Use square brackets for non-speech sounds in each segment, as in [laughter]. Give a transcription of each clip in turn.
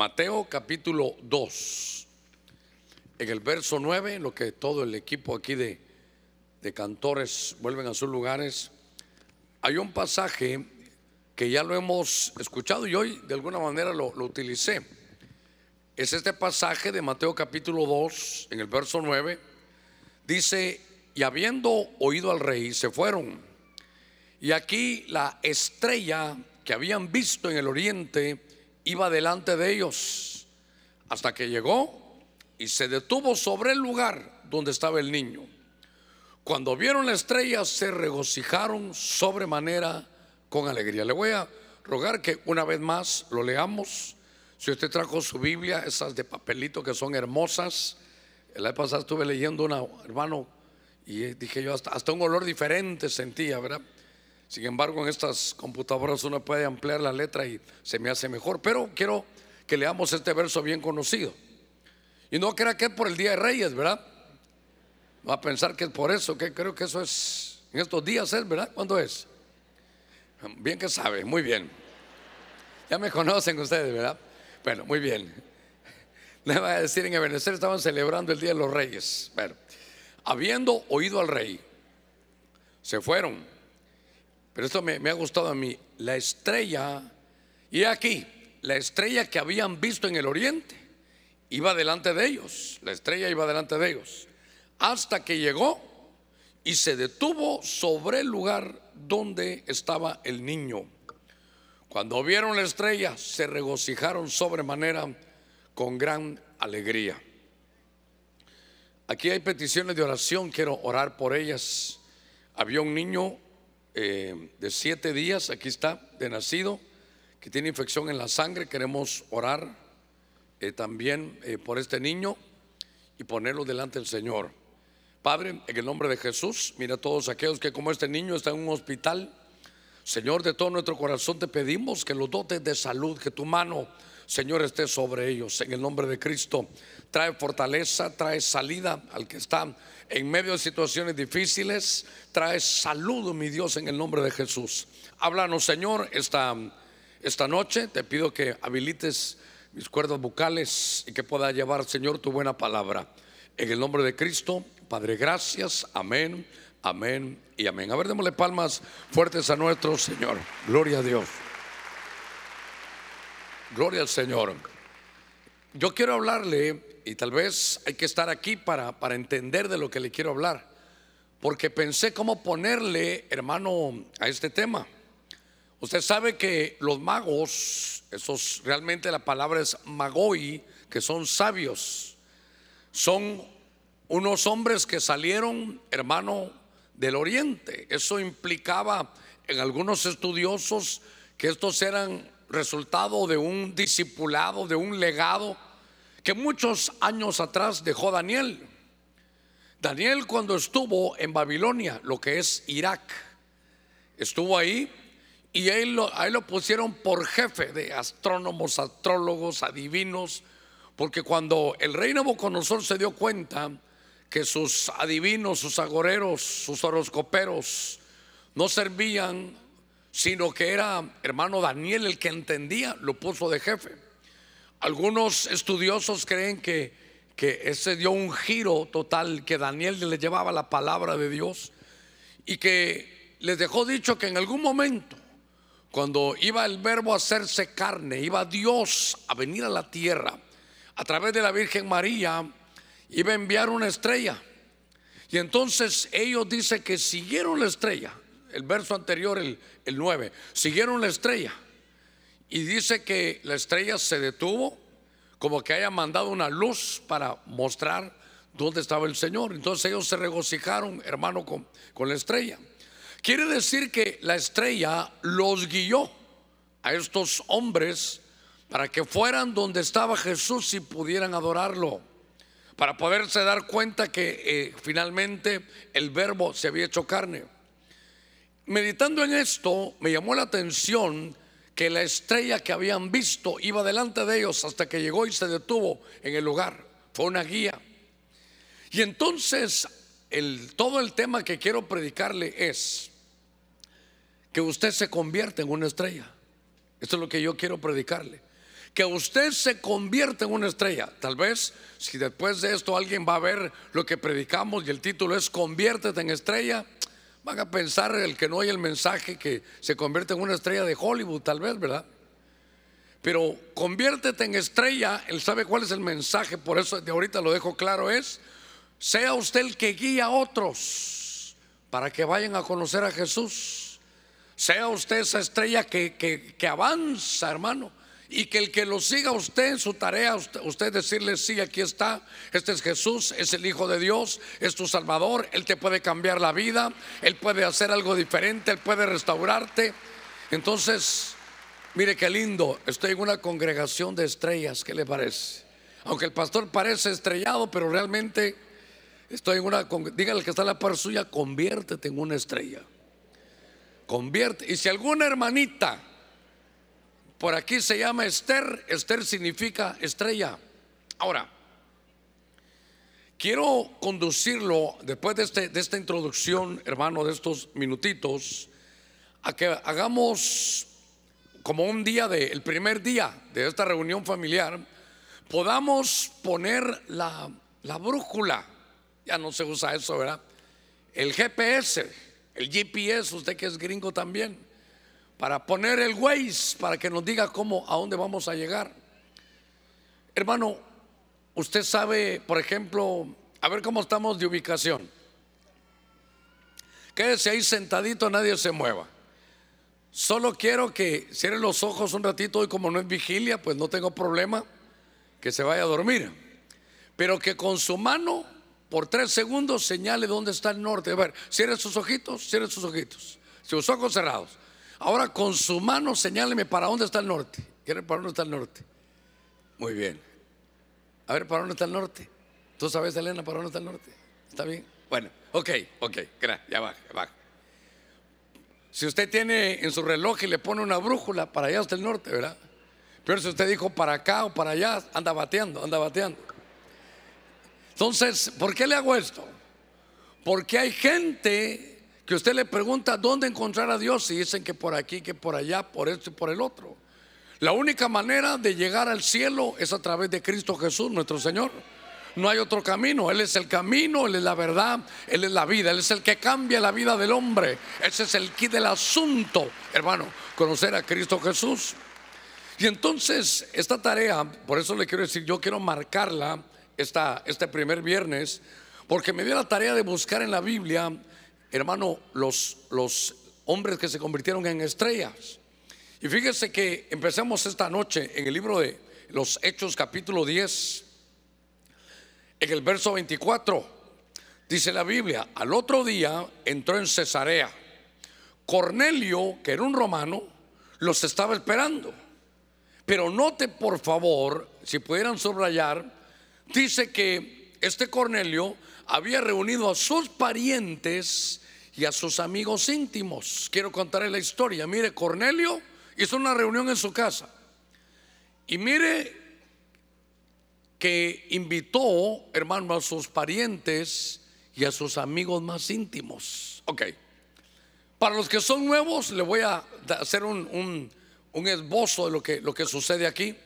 Mateo capítulo 2. En el verso 9, lo que todo el equipo aquí de, de cantores vuelven a sus lugares, hay un pasaje que ya lo hemos escuchado y hoy de alguna manera lo, lo utilicé. Es este pasaje de Mateo capítulo 2, en el verso 9, dice, y habiendo oído al rey, se fueron. Y aquí la estrella que habían visto en el oriente iba delante de ellos, hasta que llegó y se detuvo sobre el lugar donde estaba el niño. Cuando vieron la estrella se regocijaron sobremanera con alegría. Le voy a rogar que una vez más lo leamos. Si usted trajo su Biblia, esas de papelito que son hermosas. El año pasado estuve leyendo una, hermano, y dije yo, hasta, hasta un olor diferente sentía, ¿verdad? Sin embargo, en estas computadoras uno puede ampliar la letra y se me hace mejor. Pero quiero que leamos este verso bien conocido. Y no crea que es por el Día de Reyes, ¿verdad? Va a pensar que es por eso, que creo que eso es en estos días, ¿es verdad? ¿Cuándo es? Bien que sabe, muy bien. Ya me conocen ustedes, ¿verdad? Bueno, muy bien. Le voy a decir, en Ebenezer estaban celebrando el Día de los Reyes. Bueno, habiendo oído al rey, se fueron. Pero esto me, ha gustado a mí. La estrella, y aquí, la estrella que habían visto en el oriente, iba delante de ellos. La estrella iba delante de ellos. Hasta que llegó y se detuvo sobre el lugar donde estaba el niño. Cuando vieron la estrella, se regocijaron sobremanera con gran alegría. Aquí hay peticiones de oración, quiero orar por ellas. Había un niño eh, de siete días, aquí está, de nacido, que tiene infección en la sangre. Queremos orar eh, también eh, por este niño y ponerlo delante del Señor. Padre, en el nombre de Jesús, mira a todos aquellos que como este niño está en un hospital. Señor, de todo nuestro corazón te pedimos que los dotes de salud, que tu mano, Señor, esté sobre ellos. En el nombre de Cristo, trae fortaleza, trae salida al que está en medio de situaciones difíciles. Trae salud, mi Dios, en el nombre de Jesús. Háblanos, Señor, esta, esta noche. Te pido que habilites mis cuerdas bucales y que pueda llevar, Señor, tu buena palabra. En el nombre de Cristo, Padre, gracias. Amén, amén y amén. A ver, démosle palmas fuertes a nuestro Señor. Gloria a Dios. Gloria al Señor. Yo quiero hablarle, y tal vez hay que estar aquí para, para entender de lo que le quiero hablar, porque pensé cómo ponerle, hermano, a este tema. Usted sabe que los magos, esos realmente la palabra es magoi, que son sabios, son unos hombres que salieron, hermano, del oriente. Eso implicaba en algunos estudiosos que estos eran resultado de un discipulado, de un legado que muchos años atrás dejó Daniel. Daniel cuando estuvo en Babilonia, lo que es Irak, estuvo ahí y ahí lo, lo pusieron por jefe de astrónomos, astrólogos, adivinos, porque cuando el rey Nabucodonosor se dio cuenta que sus adivinos, sus agoreros, sus horoscoperos no servían, sino que era hermano Daniel el que entendía, lo puso de jefe. Algunos estudiosos creen que, que ese dio un giro total, que Daniel le llevaba la palabra de Dios y que les dejó dicho que en algún momento, cuando iba el verbo a hacerse carne, iba Dios a venir a la tierra a través de la Virgen María, iba a enviar una estrella. Y entonces ellos dicen que siguieron la estrella, el verso anterior, el, el 9, siguieron la estrella. Y dice que la estrella se detuvo, como que haya mandado una luz para mostrar dónde estaba el Señor. Entonces ellos se regocijaron, hermano, con, con la estrella. Quiere decir que la estrella los guió a estos hombres para que fueran donde estaba Jesús y pudieran adorarlo, para poderse dar cuenta que eh, finalmente el verbo se había hecho carne. Meditando en esto, me llamó la atención que la estrella que habían visto iba delante de ellos hasta que llegó y se detuvo en el lugar. Fue una guía. Y entonces el, todo el tema que quiero predicarle es que usted se convierte en una estrella. Esto es lo que yo quiero predicarle. que usted se convierte en una estrella. Tal vez si después de esto alguien va a ver lo que predicamos y el título es Conviértete en estrella, van a pensar el que no oye el mensaje que se convierte en una estrella de Hollywood, tal vez, ¿verdad? Pero conviértete en estrella, él sabe cuál es el mensaje, por eso de ahorita lo dejo claro, es, sea usted el que guía a otros para que vayan a conocer a Jesús. Sea usted esa estrella que, que avanza, hermano y que el que lo siga usted en su tarea, usted, decirle, sí, aquí está, este es Jesús, es el Hijo de Dios, es tu Salvador, Él te puede cambiar la vida, Él puede hacer algo diferente, Él puede restaurarte. Entonces, mire qué lindo, estoy en una congregación de estrellas, ¿qué le parece? Aunque el pastor parece estrellado, pero realmente estoy en una, dígale que está la par suya, conviértete en una estrella. Convierte, y si alguna hermanita por aquí se llama Esther. Esther significa estrella. Ahora, quiero conducirlo después de, este, esta introducción, hermano, de estos minutitos, a que hagamos como un día de, el primer día de esta reunión familiar, podamos poner la, la brújula. Ya no se usa eso, ¿verdad? El GPS, el GPS, usted que es gringo también para poner el Waze para que nos diga cómo, a dónde vamos a llegar. Hermano, usted sabe, por ejemplo, a ver cómo estamos de ubicación. Quédese ahí sentadito, nadie se mueva. Solo quiero que cierre los ojos un ratito y como no es vigilia, pues no tengo problema que se vaya a dormir. Pero que con su mano por tres segundos señale dónde está el norte. A ver, cierre sus ojitos, cierre sus ojitos. Sus ojos cerrados. Ahora con su mano señáleme para dónde está el norte. ¿Quiere para dónde está el norte? Muy bien. A ver, ¿para dónde está el norte? ¿Tú sabes, Elena, para dónde está el norte? ¿Está bien? Bueno, ok, ok, ya baja, ya baja. Si usted tiene en su reloj y le pone una brújula, para allá está el norte, ¿verdad? Pero si usted dijo para acá o para allá, anda bateando, anda bateando. Entonces, ¿por qué le hago esto? Porque hay gente que usted le pregunta dónde encontrar a Dios y dicen que por aquí, que por allá, por esto y por el otro. La única manera de llegar al cielo es a través de Cristo Jesús, nuestro Señor. No hay otro camino. Él es el camino, Él es la verdad, Él es la vida, Él es el que cambia la vida del hombre. Ese es el kit del asunto, hermano, conocer a Cristo Jesús. Y entonces, esta tarea, por eso le quiero decir, yo quiero marcarla esta, este primer viernes, porque me dio la tarea de buscar en la Biblia hermano, los, los hombres que se convirtieron en estrellas. Y fíjese que empezamos esta noche en el libro de los Hechos capítulo 10, en el verso 24, dice la Biblia, al otro día entró en Cesarea. Cornelio, que era un romano, los estaba esperando. Pero note por favor, si pudieran subrayar, dice que este Cornelio había reunido a sus parientes y a sus amigos íntimos. Quiero contarle la historia. Mire, Cornelio hizo una reunión en su casa. Y mire que invitó, hermano, a sus parientes y a sus amigos más íntimos. Ok. Para los que son nuevos, le voy a hacer un, un esbozo de lo que, lo que sucede aquí.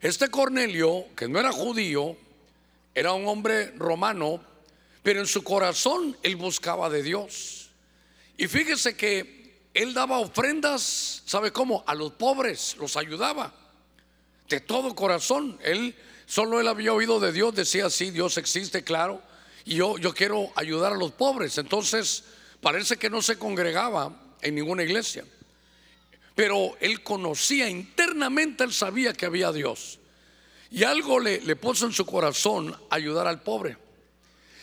Este Cornelio, que no era judío, era un hombre romano, pero en su corazón él buscaba de Dios. Y fíjese que él daba ofrendas, ¿sabe cómo? A los pobres, los ayudaba. De todo corazón. Él, solo él había oído de Dios, decía, sí, Dios existe, claro. Y yo, yo quiero ayudar a los pobres. Entonces, parece que no se congregaba en ninguna iglesia. Pero él conocía internamente, él sabía que había Dios. Y algo le, le puso en su corazón ayudar al pobre.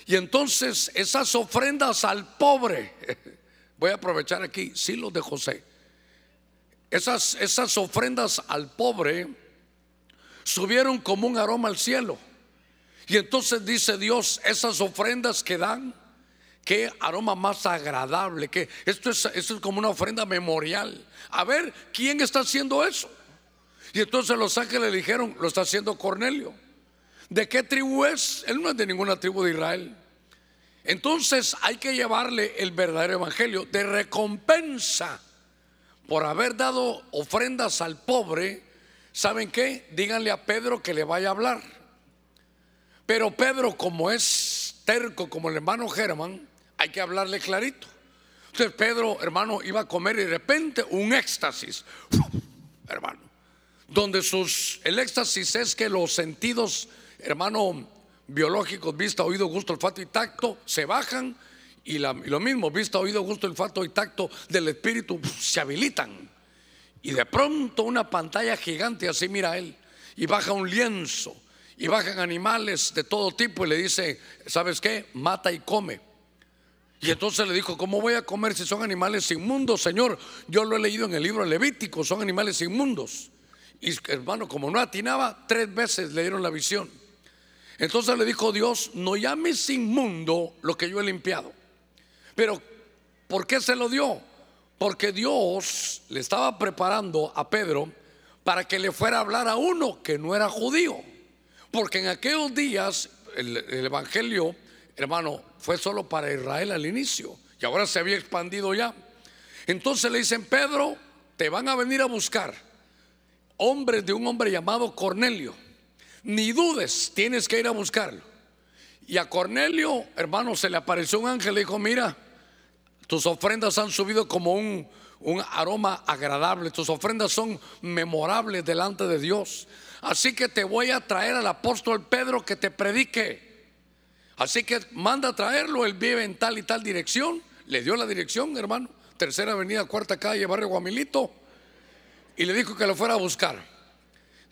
Y entonces esas ofrendas al pobre, [laughs] voy a aprovechar aquí, los de José, esas, esas ofrendas al pobre subieron como un aroma al cielo. Y entonces dice Dios, esas ofrendas que dan, qué aroma más agradable, que esto es, esto es como una ofrenda memorial. A ver, ¿quién está haciendo eso? Y entonces los ángeles le dijeron, lo está haciendo Cornelio. ¿De qué tribu es? Él no es de ninguna tribu de Israel. Entonces hay que llevarle el verdadero evangelio de recompensa por haber dado ofrendas al pobre. ¿saben qué? Díganle a Pedro que le vaya a hablar. Pero Pedro, como es terco como el hermano Germán, hay que hablarle clarito. Entonces Pedro, hermano, iba a comer y de repente un éxtasis, hermano, donde sus, el éxtasis es que los sentidos, hermano, biológicos, vista, oído, gusto, olfato y tacto, se bajan y, lo mismo, vista, oído, gusto, olfato y tacto del espíritu se habilitan. Y de pronto una pantalla gigante, así mira él, y baja un lienzo, y bajan animales de todo tipo y le dice, ¿sabes qué? Mata y come. Y entonces le dijo, ¿cómo voy a comer si son animales inmundos, Señor? Yo lo he leído en el libro Levítico, son animales inmundos. Y hermano, como no atinaba, tres veces le dieron la visión. Entonces le dijo Dios, no llames inmundo lo que yo he limpiado. Pero, ¿por qué se lo dio? Porque Dios le estaba preparando a Pedro para que le fuera a hablar a uno que no era judío. Porque en aquellos días el, Evangelio, hermano, fue solo para Israel al inicio y ahora se había expandido ya. Entonces le dicen, Pedro, te van a venir a buscar hombres de un hombre llamado Cornelio ni dudes, tienes que ir a buscarlo. Y a Cornelio, hermano, se le apareció un ángel y dijo, mira, tus ofrendas han subido como un, un aroma agradable, tus ofrendas son memorables delante de Dios. Así que te voy a traer al apóstol Pedro que te predique. Así que manda a traerlo, él vive en tal y tal dirección. Le dio la dirección, hermano. Tercera avenida, cuarta calle, barrio Guamilito. Y le dijo que lo fuera a buscar.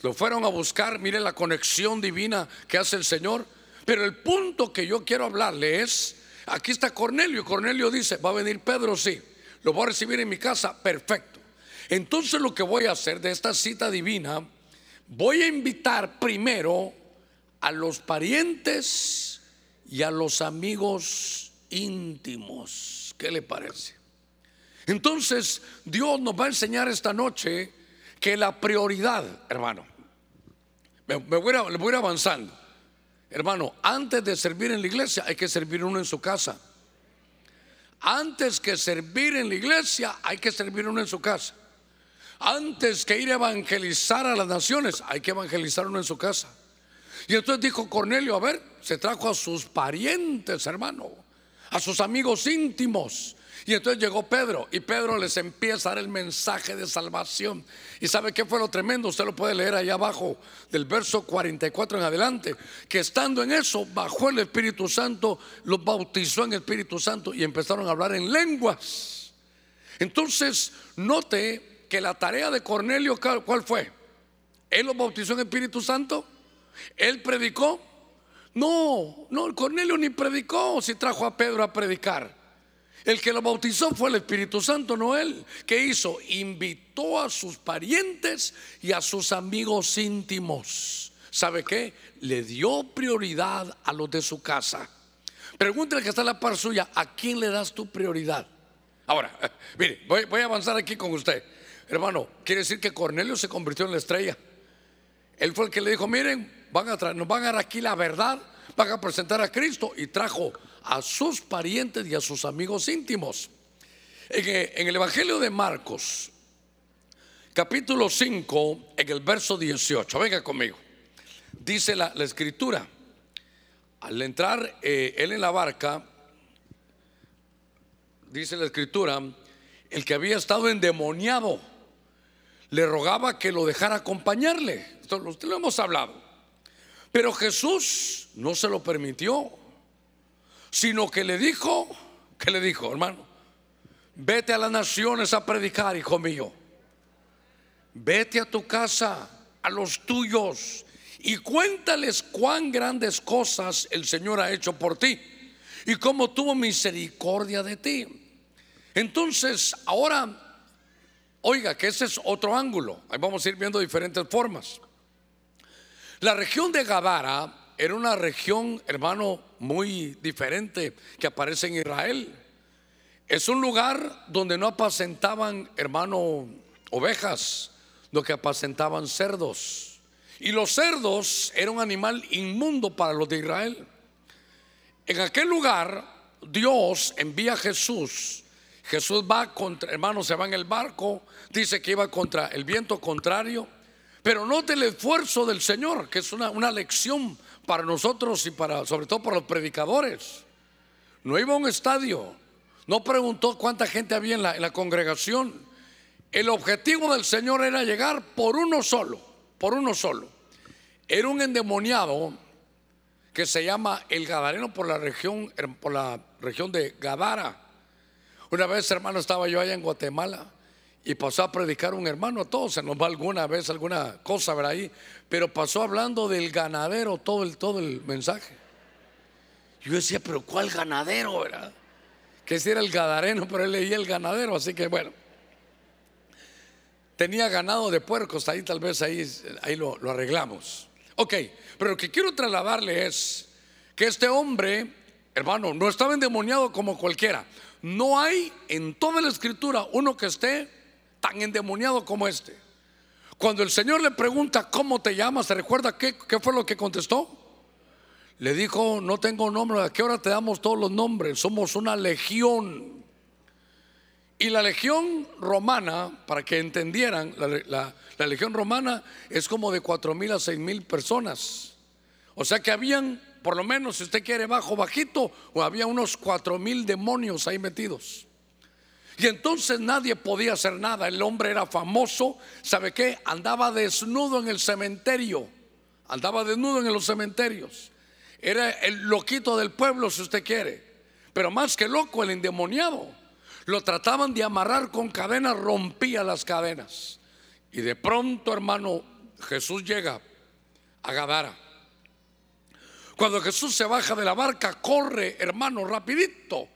Lo fueron a buscar, mire la conexión divina que hace el Señor. Pero el punto que yo quiero hablarle es, aquí está Cornelio. Cornelio dice, va a venir Pedro, sí. Lo voy a recibir en mi casa, perfecto. Entonces lo que voy a hacer de esta cita divina, voy a invitar primero a los parientes y a los amigos íntimos. ¿Qué le parece? Entonces Dios nos va a enseñar esta noche que la prioridad, hermano, me, voy, a, ir avanzando. Hermano, antes de servir en la iglesia hay que servir uno en su casa. Antes que servir en la iglesia hay que servir uno en su casa. Antes que ir a evangelizar a las naciones hay que evangelizar uno en su casa. Y entonces dijo Cornelio, a ver, se trajo a sus parientes, hermano, a sus amigos íntimos. Y entonces llegó Pedro y Pedro les empieza a dar el mensaje de salvación. ¿Y sabe qué fue lo tremendo? Usted lo puede leer ahí abajo del verso 44 en adelante. Que estando en eso, bajó el Espíritu Santo, los bautizó en Espíritu Santo y empezaron a hablar en lenguas. Entonces, note que la tarea de Cornelio, ¿cuál fue? ¿Él los bautizó en Espíritu Santo? ¿Él predicó? No, no, Cornelio ni predicó si trajo a Pedro a predicar. El que lo bautizó fue el Espíritu Santo, no él. ¿Qué hizo? Invitó a sus parientes y a sus amigos íntimos. ¿Sabe qué? Le dio prioridad a los de su casa. Pregúntale que está en la par suya, ¿a quién le das tu prioridad? Ahora, [laughs] mire, voy, a avanzar aquí con usted. Hermano, quiere decir que Cornelio se convirtió en la estrella. Él fue el que le dijo, miren, van a nos van a dar aquí la verdad, van a presentar a Cristo y trajo a sus parientes y a sus amigos íntimos. En, el Evangelio de Marcos, capítulo 5, en el verso 18, venga conmigo, dice la, escritura, al entrar eh, él en la barca, dice la escritura, el que había estado endemoniado le rogaba que lo dejara acompañarle. Esto lo hemos hablado. Pero Jesús no se lo permitió sino que le dijo, ¿qué le dijo, hermano? Vete a las naciones a predicar, hijo mío. Vete a tu casa, a los tuyos, y cuéntales cuán grandes cosas el Señor ha hecho por ti y cómo tuvo misericordia de ti. Entonces, ahora, oiga, que ese es otro ángulo. Ahí vamos a ir viendo diferentes formas. La región de Gadara era una región, hermano, muy diferente que aparece en Israel. Es un lugar donde no apacentaban, hermano, ovejas, lo que apacentaban cerdos. Y los cerdos era un animal inmundo para los de Israel. En aquel lugar, Dios envía a Jesús. Jesús va contra, hermano, se va en el barco, dice que iba contra el viento contrario, Pero note el esfuerzo del Señor, que es una, una lección para nosotros y para, sobre todo para los predicadores. No iba a un estadio, no preguntó cuánta gente había en la, congregación. El objetivo del Señor era llegar por uno solo, por uno solo. Era un endemoniado que se llama el Gadareno por la región, por la región de Gadara. Una vez, hermano, estaba yo allá en Guatemala y pasó a predicar un hermano, a todos se nos va alguna vez alguna cosa ver ahí, pero pasó hablando del ganadero todo el, todo el mensaje. Yo decía, pero ¿cuál ganadero, verdad? Que si era el gadareno, pero él leía el ganadero, así que bueno. Tenía ganado de puercos, ahí tal vez ahí, ahí lo, lo arreglamos. Ok, pero lo que quiero trasladarle es que este hombre, hermano, no estaba endemoniado como cualquiera. No hay en toda la escritura uno que esté tan endemoniado como este. Cuando el Señor le pregunta cómo te llamas, ¿se recuerda qué, fue lo que contestó? Le dijo, no tengo nombre, ¿a qué hora te damos todos los nombres? Somos una legión. Y la legión romana, para que entendieran, la, la- la legión romana es como de cuatro mil a seis mil personas. O sea que habían, por lo menos, si usted quiere bajo, bajito, o había unos cuatro mil demonios ahí metidos. Y entonces nadie podía hacer nada. El hombre era famoso. ¿Sabe qué? Andaba desnudo en el cementerio. Andaba desnudo en los cementerios. Era el loquito del pueblo, si usted quiere. Pero más que loco, el endemoniado. Lo trataban de amarrar con cadenas, rompía las cadenas. Y de pronto, hermano, Jesús llega a Gadara. Cuando Jesús se baja de la barca, corre, hermano, rapidito.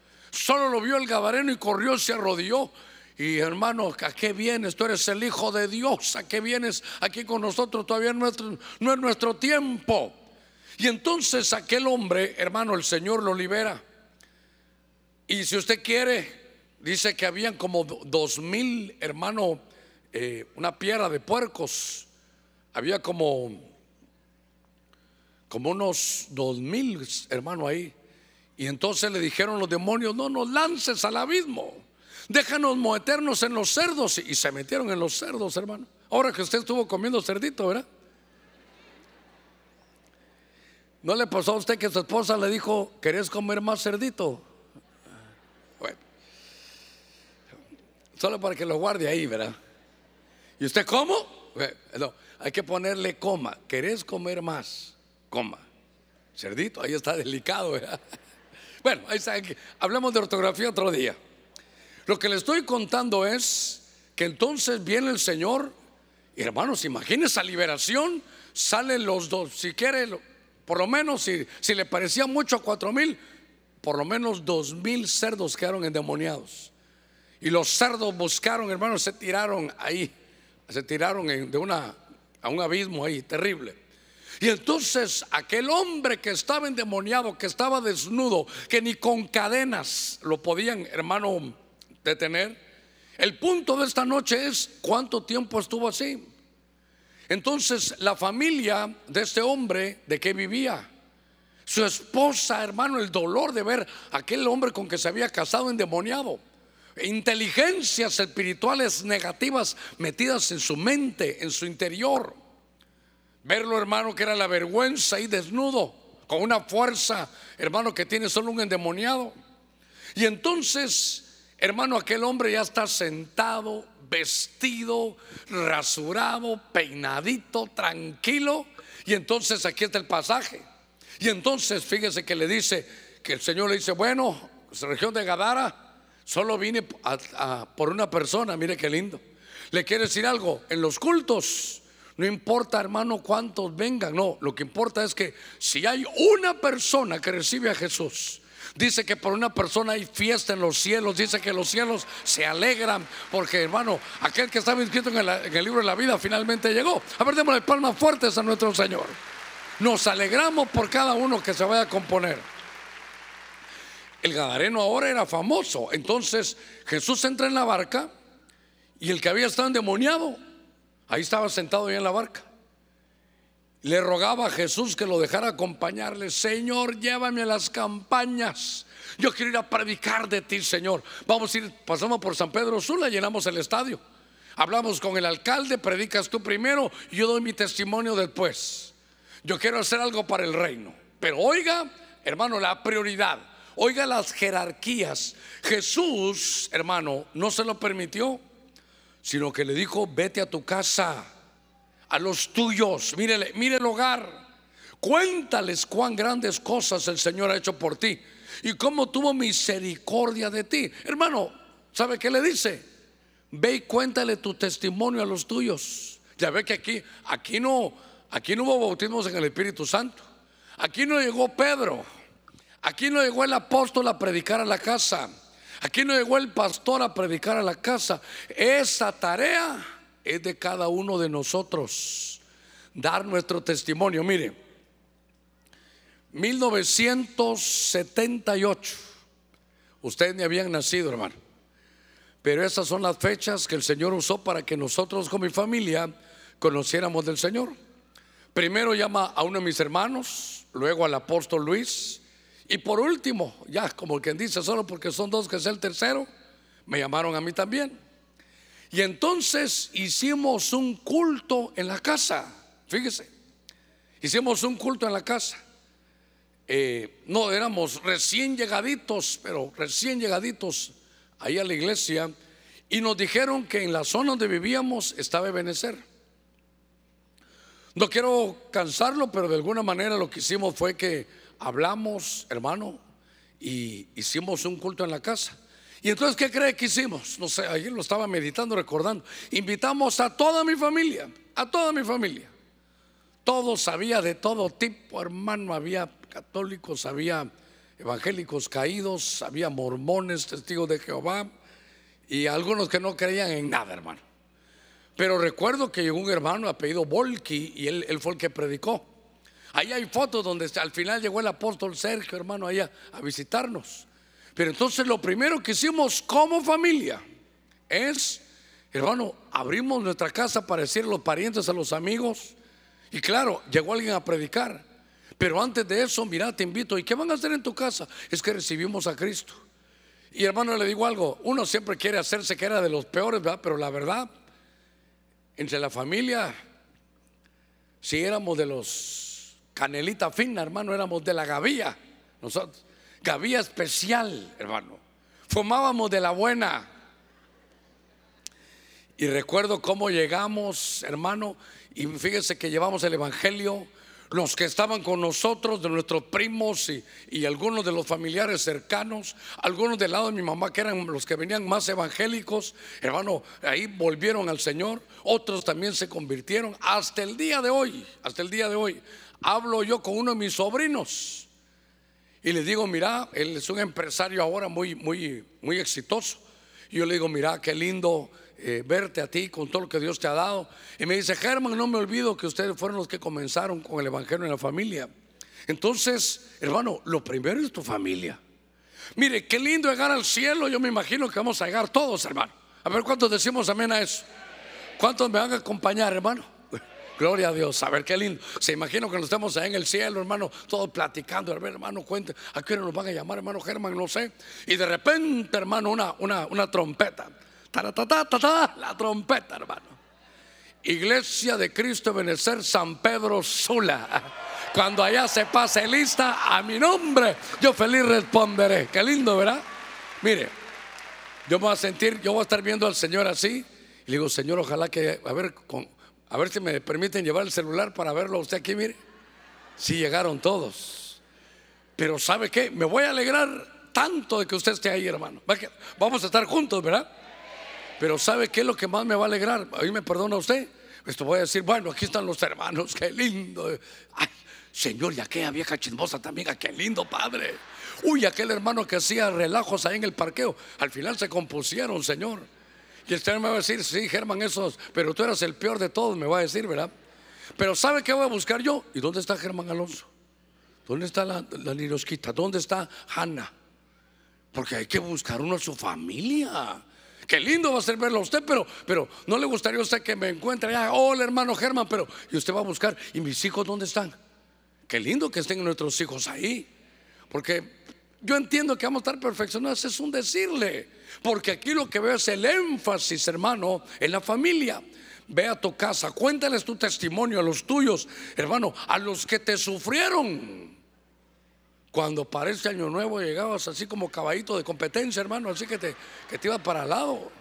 Solo lo vio el gadareno y corrió, se arrodilló. Y hermano, ¿a qué vienes? Tú eres el Hijo de Dios. ¿A qué vienes aquí con nosotros? Todavía no es nuestro, tiempo. Y entonces aquel hombre, hermano, el Señor lo libera. Y si usted quiere, dice que habían como do- dos mil, hermano, eh, una piedra de puercos. Había como como unos dos mil, hermano, ahí. Y entonces le dijeron los demonios, no nos lances al abismo, déjanos meternos en los cerdos. Y se metieron en los cerdos, hermano. Ahora que usted estuvo comiendo cerdito, ¿verdad? ¿No le pasó a usted que su esposa le dijo, ¿querés comer más cerdito? Solo para que lo guarde ahí, ¿verdad? ¿Y usted cómo? No, hay que ponerle coma. ¿Querés comer más? Coma. Cerdito, ahí está delicado, ¿verdad? Bueno, ahí está. Hablemos de ortografía otro día. Lo que le estoy contando es que entonces viene el Señor, hermanos, imagínense esa liberación, salen los dos, si quiere, por lo menos, si, si le parecía mucho a cuatro mil, por lo menos dos mil cerdos quedaron endemoniados. Y los cerdos buscaron, hermanos, se tiraron ahí, se tiraron en- de una, a un abismo ahí, terrible. Y entonces aquel hombre que estaba endemoniado, que estaba desnudo, que ni con cadenas lo podían, hermano, detener. El punto de esta noche es cuánto tiempo estuvo así. Entonces la familia de este hombre, ¿de qué vivía? Su esposa, hermano, el dolor de ver aquel hombre con que se había casado endemoniado. Inteligencias espirituales negativas metidas en su mente, en su interior. Verlo, hermano, que era la vergüenza ahí desnudo, con una fuerza, hermano, que tiene solo un endemoniado. Y entonces, hermano, aquel hombre ya está sentado, vestido, rasurado, peinadito, tranquilo. Y entonces aquí está el pasaje. Y entonces, fíjese que le dice, que el Señor le dice, bueno, región de Gadara, solo vine por una persona, mire qué lindo. Le quiere decir algo, en los cultos, no importa hermano cuántos vengan, no, lo que importa es que si hay una persona que recibe a Jesús, dice que por una persona hay fiesta en los cielos, dice que los cielos se alegran, porque hermano, aquel que estaba inscrito en el, libro de la vida finalmente llegó. A ver, démosle palmas fuertes a nuestro Señor. Nos alegramos por cada uno que se vaya a componer. El Gadareno ahora era famoso. Entonces Jesús entra en la barca y el que había estado endemoniado, ahí estaba sentado ya en la barca. Le rogaba a Jesús que lo dejara acompañarle. Señor, llévame a las campañas. Yo quiero ir a predicar de ti, Señor. Vamos a ir, pasamos por San Pedro Sula, llenamos el estadio. Hablamos con el alcalde, predicas tú primero y yo doy mi testimonio después. Yo quiero hacer algo para el reino. Pero oiga, hermano, la prioridad. Oiga las jerarquías. Jesús, hermano, no se lo permitió, sino que le dijo, vete a tu casa, a los tuyos, mire, mire el hogar. Cuéntales cuán grandes cosas el Señor ha hecho por ti y cómo tuvo misericordia de ti. Hermano, ¿sabe qué le dice? Ve y cuéntale tu testimonio a los tuyos. Ya ve que aquí, aquí no, aquí no hubo bautismos en el Espíritu Santo. Aquí no llegó Pedro. Aquí no llegó el apóstol a predicar a la casa. Aquí no llegó el pastor a predicar a la casa. Esa tarea es de cada uno de nosotros. Dar nuestro testimonio. Mire, 1978. Ustedes ni habían nacido, hermano. Pero esas son las fechas que el Señor usó para que nosotros con mi familia conociéramos del Señor. Primero llama a uno de mis hermanos, luego al apóstol Luis, y por último, ya como quien dice, solo porque son dos que es el tercero, me llamaron a mí también. Y entonces hicimos un culto en la casa, fíjese, hicimos un culto en la casa. Eh, no éramos recién llegaditos, pero recién llegaditos ahí a la iglesia y nos dijeron que en la zona donde vivíamos estaba Benecer. No quiero cansarlo, pero de alguna manera lo que hicimos fue que hablamos, hermano, y hicimos un culto en la casa. Y entonces, ¿qué cree que hicimos? No sé, ayer lo estaba meditando, recordando. Invitamos a toda mi familia, a toda mi familia. Todos había de todo tipo, hermano. Había católicos, había evangélicos caídos, había mormones, testigos de Jehová y algunos que no creían en nada, hermano. Pero recuerdo que llegó un hermano apellido Volki y él, él fue el que predicó. Ahí hay fotos donde al final llegó el apóstol Sergio, hermano, allá a visitarnos. Pero entonces lo primero que hicimos como familia es, hermano, abrimos nuestra casa para decir a los parientes, a los amigos. Y claro, llegó alguien a predicar. Pero antes de eso, mira, te invito. ¿Y qué van a hacer en tu casa? Es que recibimos a Cristo. Y hermano, le digo algo. Uno siempre quiere hacerse que era de los peores, ¿verdad? Pero la verdad, entre la familia, si éramos de los canelita fina, hermano, éramos de la gavilla. Nosotros, gavilla especial, hermano. Fumábamos de la buena. Y recuerdo cómo llegamos, hermano, y fíjese que llevamos el Evangelio los que estaban con nosotros, de nuestros primos y, algunos de los familiares cercanos, algunos del lado de mi mamá que eran los que venían más evangélicos, hermano, ahí volvieron al Señor, otros también se convirtieron hasta el día de hoy, hasta el día de hoy. Hablo yo con uno de mis sobrinos y le digo, mira, él es un empresario ahora muy, muy, muy exitoso. Y yo le digo, mira, qué lindo eh, verte a ti con todo lo que Dios te ha dado. Y me dice, Germán, no me olvido que ustedes fueron los que comenzaron con el Evangelio en la familia. Entonces, hermano, lo primero es tu familia. Mire, qué lindo llegar al cielo. Yo me imagino que vamos a llegar todos, hermano. A ver cuántos decimos amén a eso. ¿Cuántos me van a acompañar, hermano? [laughs] Gloria a Dios, a ver qué lindo. Se imagino que nos estamos ahí en el cielo, hermano, todos platicando. A ver, hermano, cuente, ¿a qué hora nos van a llamar, hermano Germán? No sé. Y de repente, hermano, una, una, una trompeta la trompeta, hermano. Iglesia de Cristo Benecer San Pedro Sula. Cuando allá se pase lista a mi nombre, yo feliz responderé. Qué lindo, ¿verdad? Mire, yo me voy a sentir, yo voy a estar viendo al Señor así. Y le digo, Señor, ojalá que, a ver, a ver si me permiten llevar el celular para verlo a usted aquí, mire. Si llegaron todos. Pero ¿sabe qué? Me voy a alegrar tanto de que usted esté ahí, hermano. Vamos a estar juntos, ¿verdad? Pero ¿sabe qué es lo que más me va a alegrar? Ahí me perdona usted. Esto voy a decir, bueno, aquí están los hermanos, qué lindo. Ay, Señor, y aquella vieja chismosa también, ah, qué lindo padre. Uy, aquel hermano que hacía relajos ahí en el parqueo, al final se compusieron, Señor. Y el Señor me va a decir, sí, Germán, esos, pero tú eras el peor de todos, me va a decir, ¿verdad? Pero ¿sabe qué voy a buscar yo? ¿Y dónde está Germán Alonso? ¿Dónde está la, la? ¿Dónde está Hanna? Porque hay que buscar uno a su familia. Qué lindo va a ser verlo a usted, pero, pero no le gustaría a usted que me encuentre. Hola, hermano Germán, pero y usted va a buscar. ¿Y mis hijos dónde están? Qué lindo que estén nuestros hijos ahí. Porque yo entiendo que vamos a estar perfeccionados, es un decirle. Porque aquí lo que veo es el énfasis, hermano, en la familia. Ve a tu casa, cuéntales tu testimonio a los tuyos, hermano, a los que te sufrieron. Cuando para este año nuevo llegabas así como caballito de competencia, hermano, así que te, que te iba para al lado.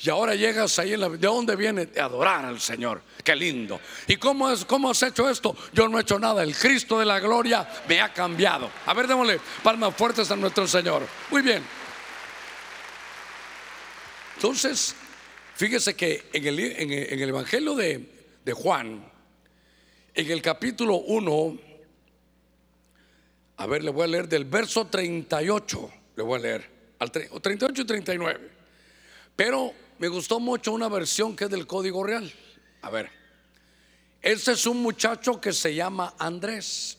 Y ahora llegas ahí en la, ¿De dónde viene? De adorar al Señor. Qué lindo. ¿Y cómo, es, cómo has hecho esto? Yo no he hecho nada. El Cristo de la gloria me ha cambiado. A ver, démosle palmas fuertes a nuestro Señor. Muy bien. Entonces, fíjese que en el, en el Evangelio de, de Juan, en el capítulo 1, a ver, le voy a leer del verso 38, le voy a leer, al 38 y 39. Pero me gustó mucho una versión que es del Código Real. A ver, este es un muchacho que se llama Andrés.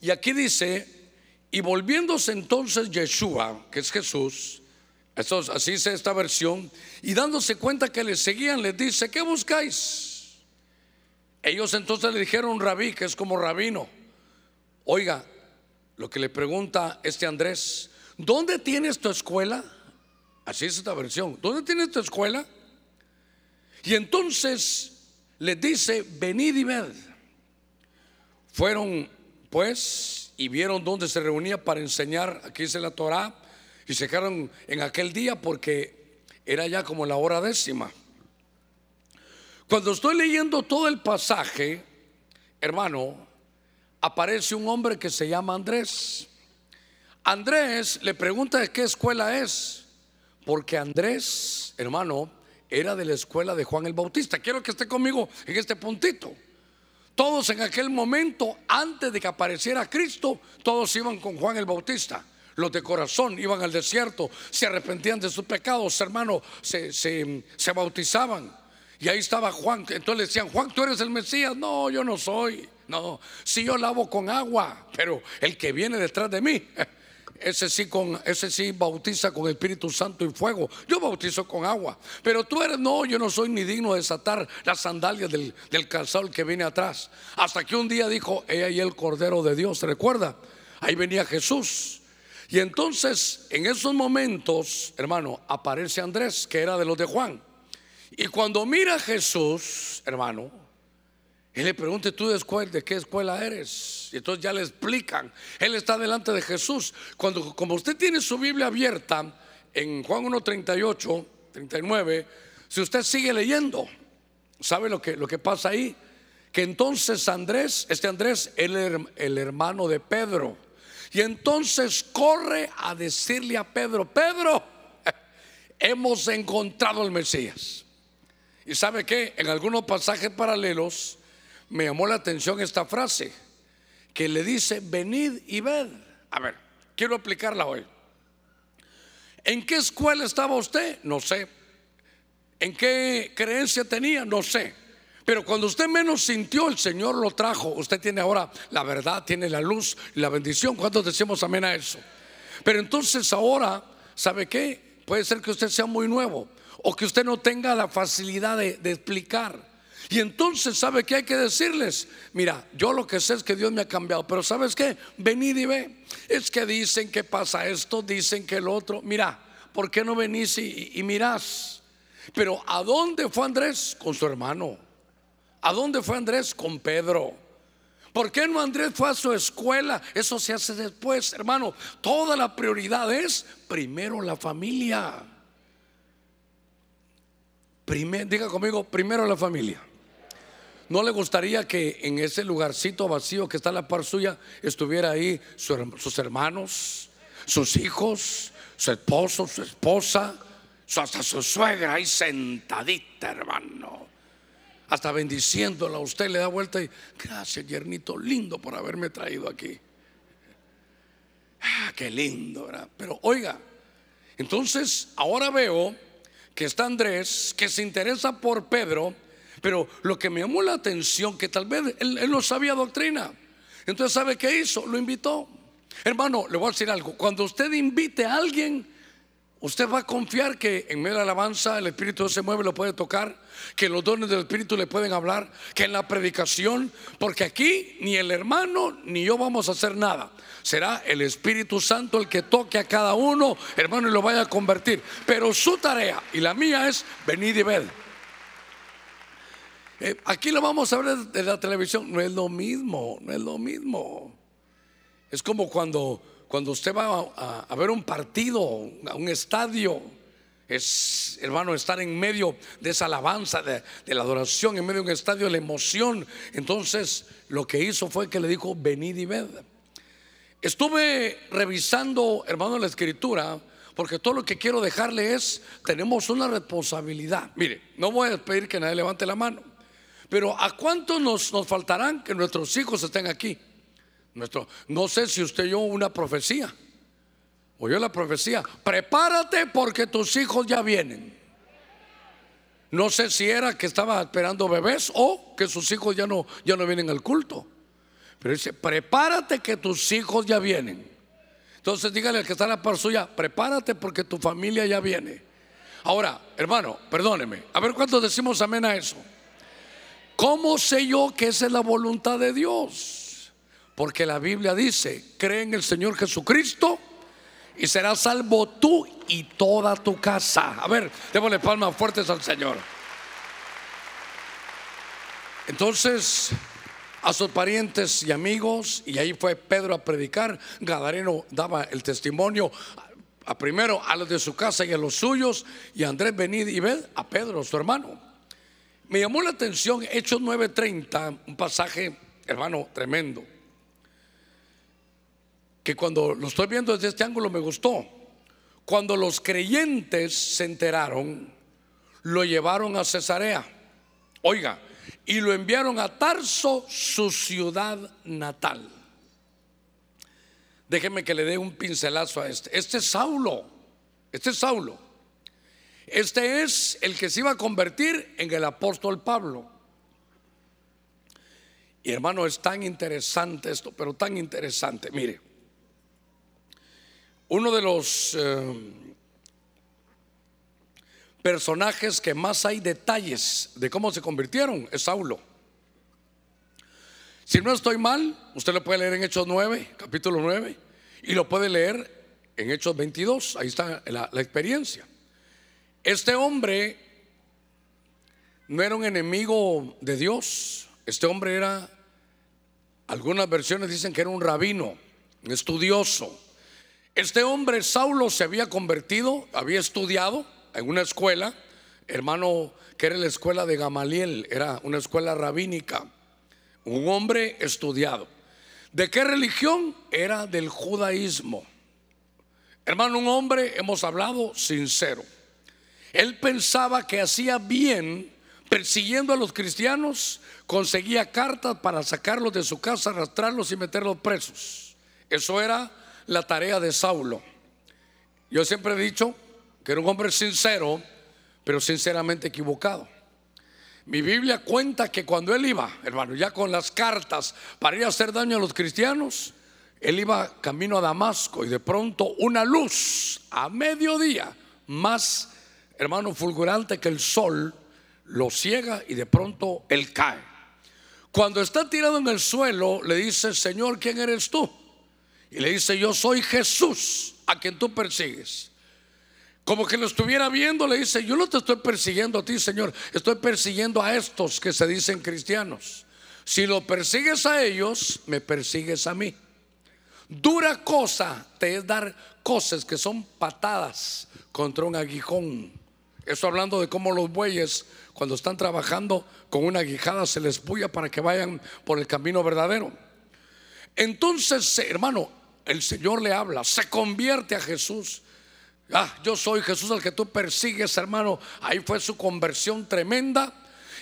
Y aquí dice, y volviéndose entonces Yeshua, que es Jesús, así dice esta versión, y dándose cuenta que le seguían, les dice, ¿qué buscáis? Ellos entonces le dijeron rabí, que es como rabino. Oiga, lo que le pregunta este Andrés, ¿dónde tienes tu escuela? Así es esta versión. ¿Dónde tienes tu escuela? Y entonces les dice, venid y ved. Fueron pues y vieron dónde se reunía para enseñar, aquí dice la Torah, y se quedaron en aquel día porque era ya como la hora décima. Cuando estoy leyendo todo el pasaje, hermano, aparece un hombre que se llama Andrés. Andrés le pregunta de qué escuela es. Porque Andrés, hermano, era de la escuela de Juan el Bautista. Quiero que esté conmigo en este puntito. Todos en aquel momento, antes de que apareciera Cristo, todos iban con Juan el Bautista. Los de corazón iban al desierto, se arrepentían de sus pecados, hermano, se, se bautizaban. Y ahí estaba Juan. Entonces le decían, Juan, tú eres el Mesías. No, yo no soy. No, si yo lavo con agua, pero el que viene detrás de mí, [laughs] ese sí, con, ese sí bautiza con Espíritu Santo y fuego. Yo bautizo con agua. Pero tú eres, no, yo no soy ni digno de desatar las sandalias del, del calzado que viene atrás. Hasta que un día dijo, he ahí el Cordero de Dios, recuerda? Ahí venía Jesús. Y entonces, en esos momentos, hermano, aparece Andrés, que era de los de Juan. Y cuando mira a Jesús, hermano, él le pregunta, ¿tú de, qué escuela eres? Y entonces ya le explican. Él está delante de Jesús. Cuando, como usted tiene su Biblia abierta en Juan 1, 38, 39, si usted sigue leyendo, ¿sabe lo que, lo que pasa ahí? Que entonces Andrés, este Andrés, es el hermano de Pedro. Y entonces corre a decirle a Pedro, Pedro, hemos encontrado al Mesías. Y sabe que en algunos pasajes paralelos me llamó la atención esta frase que le dice, venid y ved. A ver, quiero aplicarla hoy. ¿En qué escuela estaba usted? No sé. ¿En qué creencia tenía? No sé. Pero cuando usted menos sintió, el Señor lo trajo. Usted tiene ahora la verdad, tiene la luz la bendición. ¿Cuántos decimos amén a eso? Pero entonces ahora, ¿sabe qué? Puede ser que usted sea muy nuevo o que usted no tenga la facilidad de explicar. Y entonces, ¿sabe qué hay que decirles? Mira, yo lo que sé es que Dios me ha cambiado, pero ¿sabes qué? Venid y ve. Es que dicen que pasa esto, dicen que el otro. Mira, ¿por qué no venís y, mirás? Pero ¿a dónde fue Andrés? Con su hermano. ¿A dónde fue Andrés? Con Pedro. ¿Por qué no Andrés fue a su escuela? Eso se hace después, hermano. Toda la prioridad es primero la familia. diga conmigo, primero la familia. ¿No le gustaría que en ese lugarcito vacío que está a la par suya estuviera ahí sus hermanos, sus hijos, su esposo, su esposa, hasta su suegra ahí sentadita, hermano? Hasta bendiciéndola, usted le da vuelta y gracias, yernito, lindo por haberme traído aquí. Ah, qué lindo, ¿verdad? Pero oiga, entonces ahora veo que está Andrés, que se interesa por Pedro pero lo que me llamó la atención, que tal vez él, no sabía doctrina. Entonces, ¿sabe qué hizo? Lo invitó. Hermano, le voy a decir algo. Cuando usted invite a alguien, Usted va a confiar que en medio de la alabanza el Espíritu se mueve, lo puede tocar, que los dones del Espíritu le pueden hablar, que en la predicación, porque aquí ni el hermano ni yo vamos a hacer nada. Será el Espíritu Santo el que toque a cada uno, hermano, y lo vaya a convertir. Pero su tarea y la mía es venir y ver. Eh, aquí lo vamos a ver de la televisión, no es lo mismo, no es lo mismo. Es como cuando cuando usted va a, ver un partido, a un estadio, es, hermano, estar en medio de esa alabanza, de, la adoración, en medio de un estadio, la emoción. Entonces, lo que hizo fue que le dijo, venid y ved. Estuve revisando, hermano, la escritura, porque todo lo que quiero dejarle es, tenemos una responsabilidad. Mire, no voy a pedir que nadie levante la mano, pero ¿a cuántos nos, nos faltarán que nuestros hijos estén aquí? no sé si usted oyó una profecía. Oyó la profecía. Prepárate porque tus hijos ya vienen. No sé si era que estaba esperando bebés o que sus hijos ya no, ya no vienen al culto. Pero dice, prepárate que tus hijos ya vienen. Entonces dígale al que está en la par suya, prepárate porque tu familia ya viene. Ahora, hermano, perdóneme. A ver cuántos decimos amén a eso. ¿Cómo sé yo que esa es la voluntad de Dios? Porque la Biblia dice, cree en el Señor Jesucristo y serás salvo tú y toda tu casa. A ver, démosle palmas fuertes al Señor. Entonces, a sus parientes y amigos, y ahí fue Pedro a predicar, Gadareno daba el testimonio a primero a los de su casa y a los suyos, y Andrés venid y ved a Pedro, su hermano. Me llamó la atención Hechos 9:30, un pasaje, hermano, tremendo que cuando lo estoy viendo desde este ángulo me gustó. Cuando los creyentes se enteraron, lo llevaron a Cesarea. Oiga, y lo enviaron a Tarso, su ciudad natal. Déjeme que le dé un pincelazo a este. Este es Saulo. Este es Saulo. Este es el que se iba a convertir en el apóstol Pablo. Y hermano, es tan interesante esto, pero tan interesante. Mire, uno de los eh, personajes que más hay detalles de cómo se convirtieron es Saulo. Si no estoy mal, usted lo puede leer en Hechos 9, capítulo 9, y lo puede leer en Hechos 22, ahí está la, la experiencia. Este hombre no era un enemigo de Dios, este hombre era, algunas versiones dicen que era un rabino, un estudioso este hombre, Saulo, se había convertido, había estudiado en una escuela, hermano, que era la escuela de Gamaliel, era una escuela rabínica, un hombre estudiado. ¿De qué religión? Era del judaísmo. Hermano, un hombre, hemos hablado, sincero. Él pensaba que hacía bien persiguiendo a los cristianos, conseguía cartas para sacarlos de su casa, arrastrarlos y meterlos presos. Eso era la tarea de Saulo. Yo siempre he dicho que era un hombre sincero, pero sinceramente equivocado. Mi Biblia cuenta que cuando él iba, hermano, ya con las cartas para ir a hacer daño a los cristianos, él iba camino a Damasco y de pronto una luz a mediodía, más, hermano, fulgurante que el sol, lo ciega y de pronto él cae. Cuando está tirado en el suelo, le dice, Señor, ¿quién eres tú? Y le dice, yo soy Jesús a quien tú persigues. Como que lo estuviera viendo, le dice, yo no te estoy persiguiendo a ti, Señor, estoy persiguiendo a estos que se dicen cristianos. Si lo persigues a ellos, me persigues a mí. Dura cosa te es dar cosas que son patadas contra un aguijón. Eso hablando de cómo los bueyes, cuando están trabajando con una aguijada, se les puya para que vayan por el camino verdadero. Entonces, hermano, el Señor le habla, se convierte a Jesús. Ah, yo soy Jesús al que tú persigues, hermano. Ahí fue su conversión tremenda.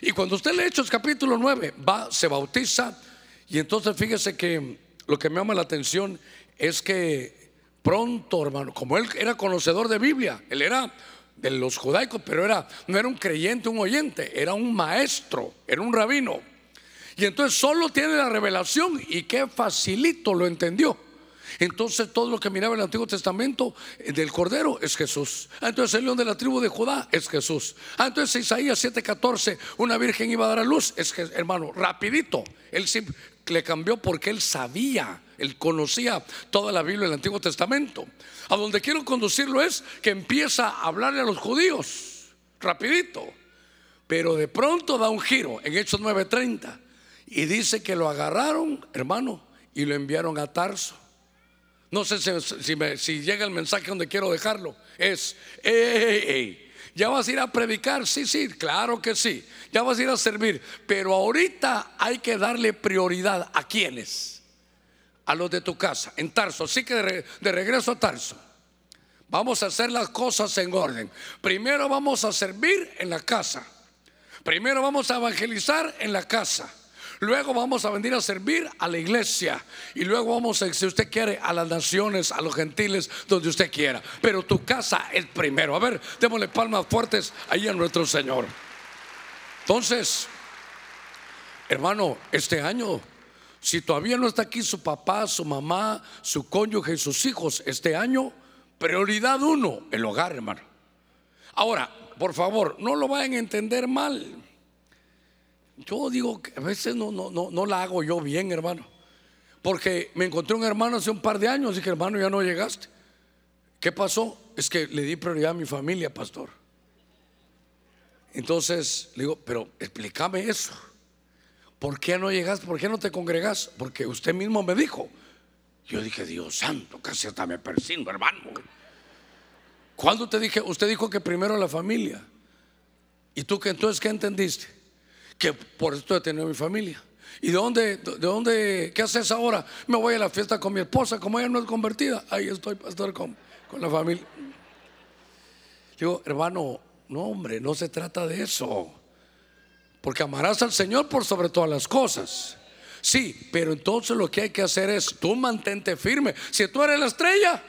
Y cuando usted lee Hechos capítulo 9, va, se bautiza. Y entonces fíjese que lo que me llama la atención es que pronto, hermano, como él era conocedor de Biblia, él era de los judaicos, pero era, no era un creyente, un oyente, era un maestro, era un rabino. Y entonces solo tiene la revelación y qué facilito lo entendió. Entonces todo lo que miraba en el Antiguo Testamento eh, del Cordero es Jesús. Ah, entonces el león de la tribu de Judá es Jesús. Ah, entonces Isaías 7:14, una virgen iba a dar a luz, es hermano, rapidito. Él le cambió porque él sabía, él conocía toda la Biblia del Antiguo Testamento. A donde quiero conducirlo es que empieza a hablarle a los judíos, rapidito. Pero de pronto da un giro en Hechos 9:30 y dice que lo agarraron, hermano, y lo enviaron a Tarso. No sé si, llega el mensaje donde quiero dejarlo. Es, ya vas a ir a predicar, sí, sí, claro que sí. Ya vas a ir a servir. Pero ahorita hay que darle prioridad a quienes. A los de tu casa, en Tarso. Así que de, regreso a Tarso. Vamos a hacer las cosas en orden. Primero vamos a servir en la casa. Primero vamos a evangelizar en la casa. Luego vamos a venir a servir a la iglesia. Y luego vamos, a, si usted quiere, a las naciones, a los gentiles, donde usted quiera. Pero tu casa es primero. A ver, démosle palmas fuertes ahí a nuestro Señor. Entonces, hermano, este año, si todavía no está aquí su papá, su mamá, su cónyuge sus hijos, este año, prioridad uno, el hogar, hermano. Ahora, por favor, no lo vayan a entender mal. Yo digo que a veces no, no, no, no la hago yo bien, hermano. Porque me encontré un hermano hace un par de años dije, hermano, ya no llegaste. ¿Qué pasó? Es que le di prioridad a mi familia, pastor. Entonces le digo, pero explícame eso. ¿Por qué no llegaste? ¿Por qué no te congregas? Porque usted mismo me dijo. Yo dije, Dios santo, casi hasta me persigo, hermano. ¿Cuándo te dije? Usted dijo que primero la familia. ¿Y tú que entonces qué entendiste? que por esto he tenido mi familia. ¿Y de dónde, de dónde, qué haces ahora? Me voy a la fiesta con mi esposa, como ella no es convertida, ahí estoy, pastor, con, con la familia. Digo, hermano, no, hombre, no se trata de eso. Porque amarás al Señor por sobre todas las cosas. Sí, pero entonces lo que hay que hacer es, tú mantente firme. Si tú eres la estrella,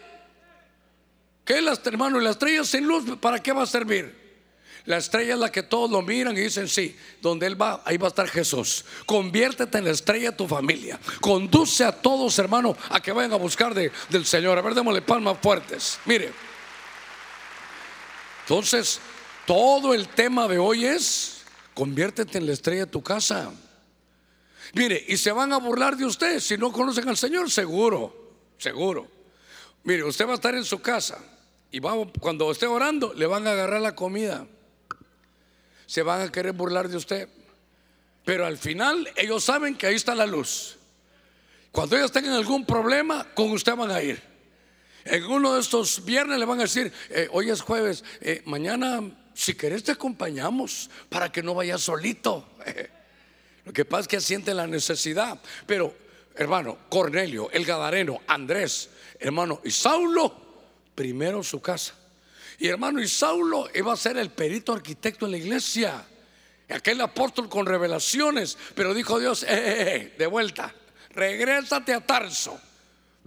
¿qué es la hermano? La estrella sin luz, ¿para qué va a servir? La estrella es la que todos lo miran y dicen, sí, donde Él va, ahí va a estar Jesús. Conviértete en la estrella de tu familia. Conduce a todos, hermano, a que vayan a buscar del Señor. A ver, démosle palmas fuertes. Mire. Entonces, todo el tema de hoy es, conviértete en la estrella de tu casa. Mire, y se van a burlar de usted si no conocen al Señor, seguro, seguro. Mire, usted va a estar en su casa y cuando esté orando le van a agarrar la comida se van a querer burlar de usted. Pero al final ellos saben que ahí está la luz. Cuando ellos tengan algún problema, con usted van a ir. En uno de estos viernes le van a decir, eh, hoy es jueves, eh, mañana si querés te acompañamos para que no vayas solito. [laughs] Lo que pasa es que siente la necesidad. Pero, hermano, Cornelio, el Gadareno, Andrés, hermano, y Saulo, primero su casa. Y hermano, y Saulo iba a ser el perito arquitecto en la iglesia. Aquel apóstol con revelaciones. Pero dijo Dios, eh, eh, eh, de vuelta, regrésate a Tarso.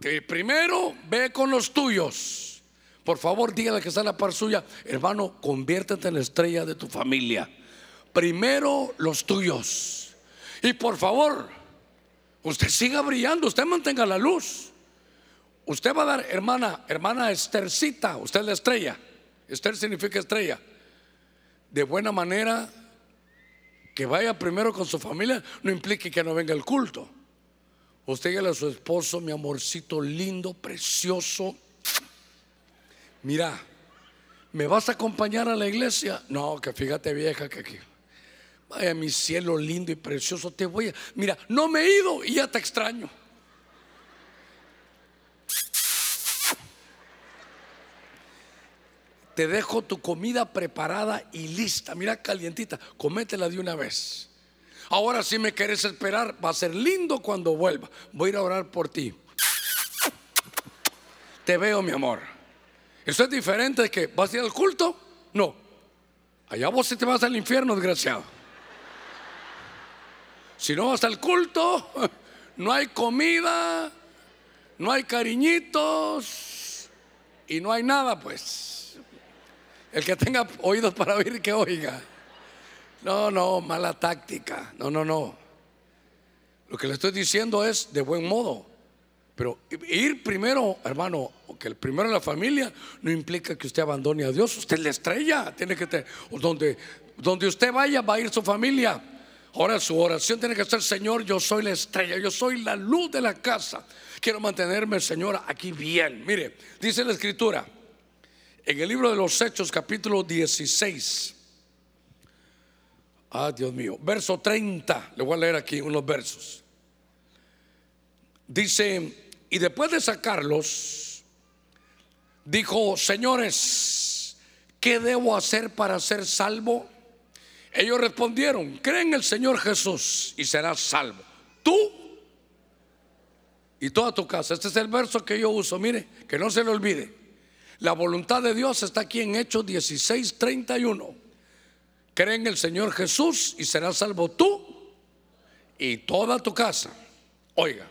Que primero ve con los tuyos. Por favor, dígale que está en la par suya. Hermano, conviértete en la estrella de tu familia. Primero los tuyos. Y por favor, usted siga brillando, usted mantenga la luz. Usted va a dar, hermana, hermana Estercita, usted es la estrella. Esther significa estrella. De buena manera, que vaya primero con su familia no implique que no venga el culto. Usted dígale a su esposo, mi amorcito lindo, precioso. Mira, ¿me vas a acompañar a la iglesia? No, que fíjate vieja que aquí. Vaya mi cielo lindo y precioso, te voy a... Mira, no me he ido y ya te extraño. te dejo tu comida preparada y lista. Mira, calientita, cométela de una vez. Ahora si me quieres esperar, va a ser lindo cuando vuelva. Voy a ir a orar por ti. Te veo, mi amor. Eso es diferente de que vas a ir al culto. No. Allá vos te vas al infierno, desgraciado. Si no vas al culto, [laughs] no hay comida, no hay cariñitos y no hay nada, pues. El que tenga oídos para oír, que oiga. No, no, mala táctica. No, no, no. Lo que le estoy diciendo es de buen modo. Pero ir primero, hermano, que el primero en la familia no implica que usted abandone a Dios. Usted es la estrella. Tiene que tener, donde, donde usted vaya, va a ir su familia. Ahora su oración tiene que ser, Señor, yo soy la estrella, yo soy la luz de la casa. Quiero mantenerme, Señor, aquí bien. Mire, dice la escritura, en el libro de los Hechos, capítulo 16. Ah, Dios mío, verso 30. Le voy a leer aquí unos versos. Dice, y después de sacarlos, dijo, señores, ¿qué debo hacer para ser salvo? Ellos respondieron, cree en el Señor Jesús y serás salvo. Tú y toda tu casa. Este es el verso que yo uso, mire, que no se le olvide. La voluntad de Dios está aquí en Hechos 16, 31. Cree en el Señor Jesús y serás salvo tú y toda tu casa. Oiga,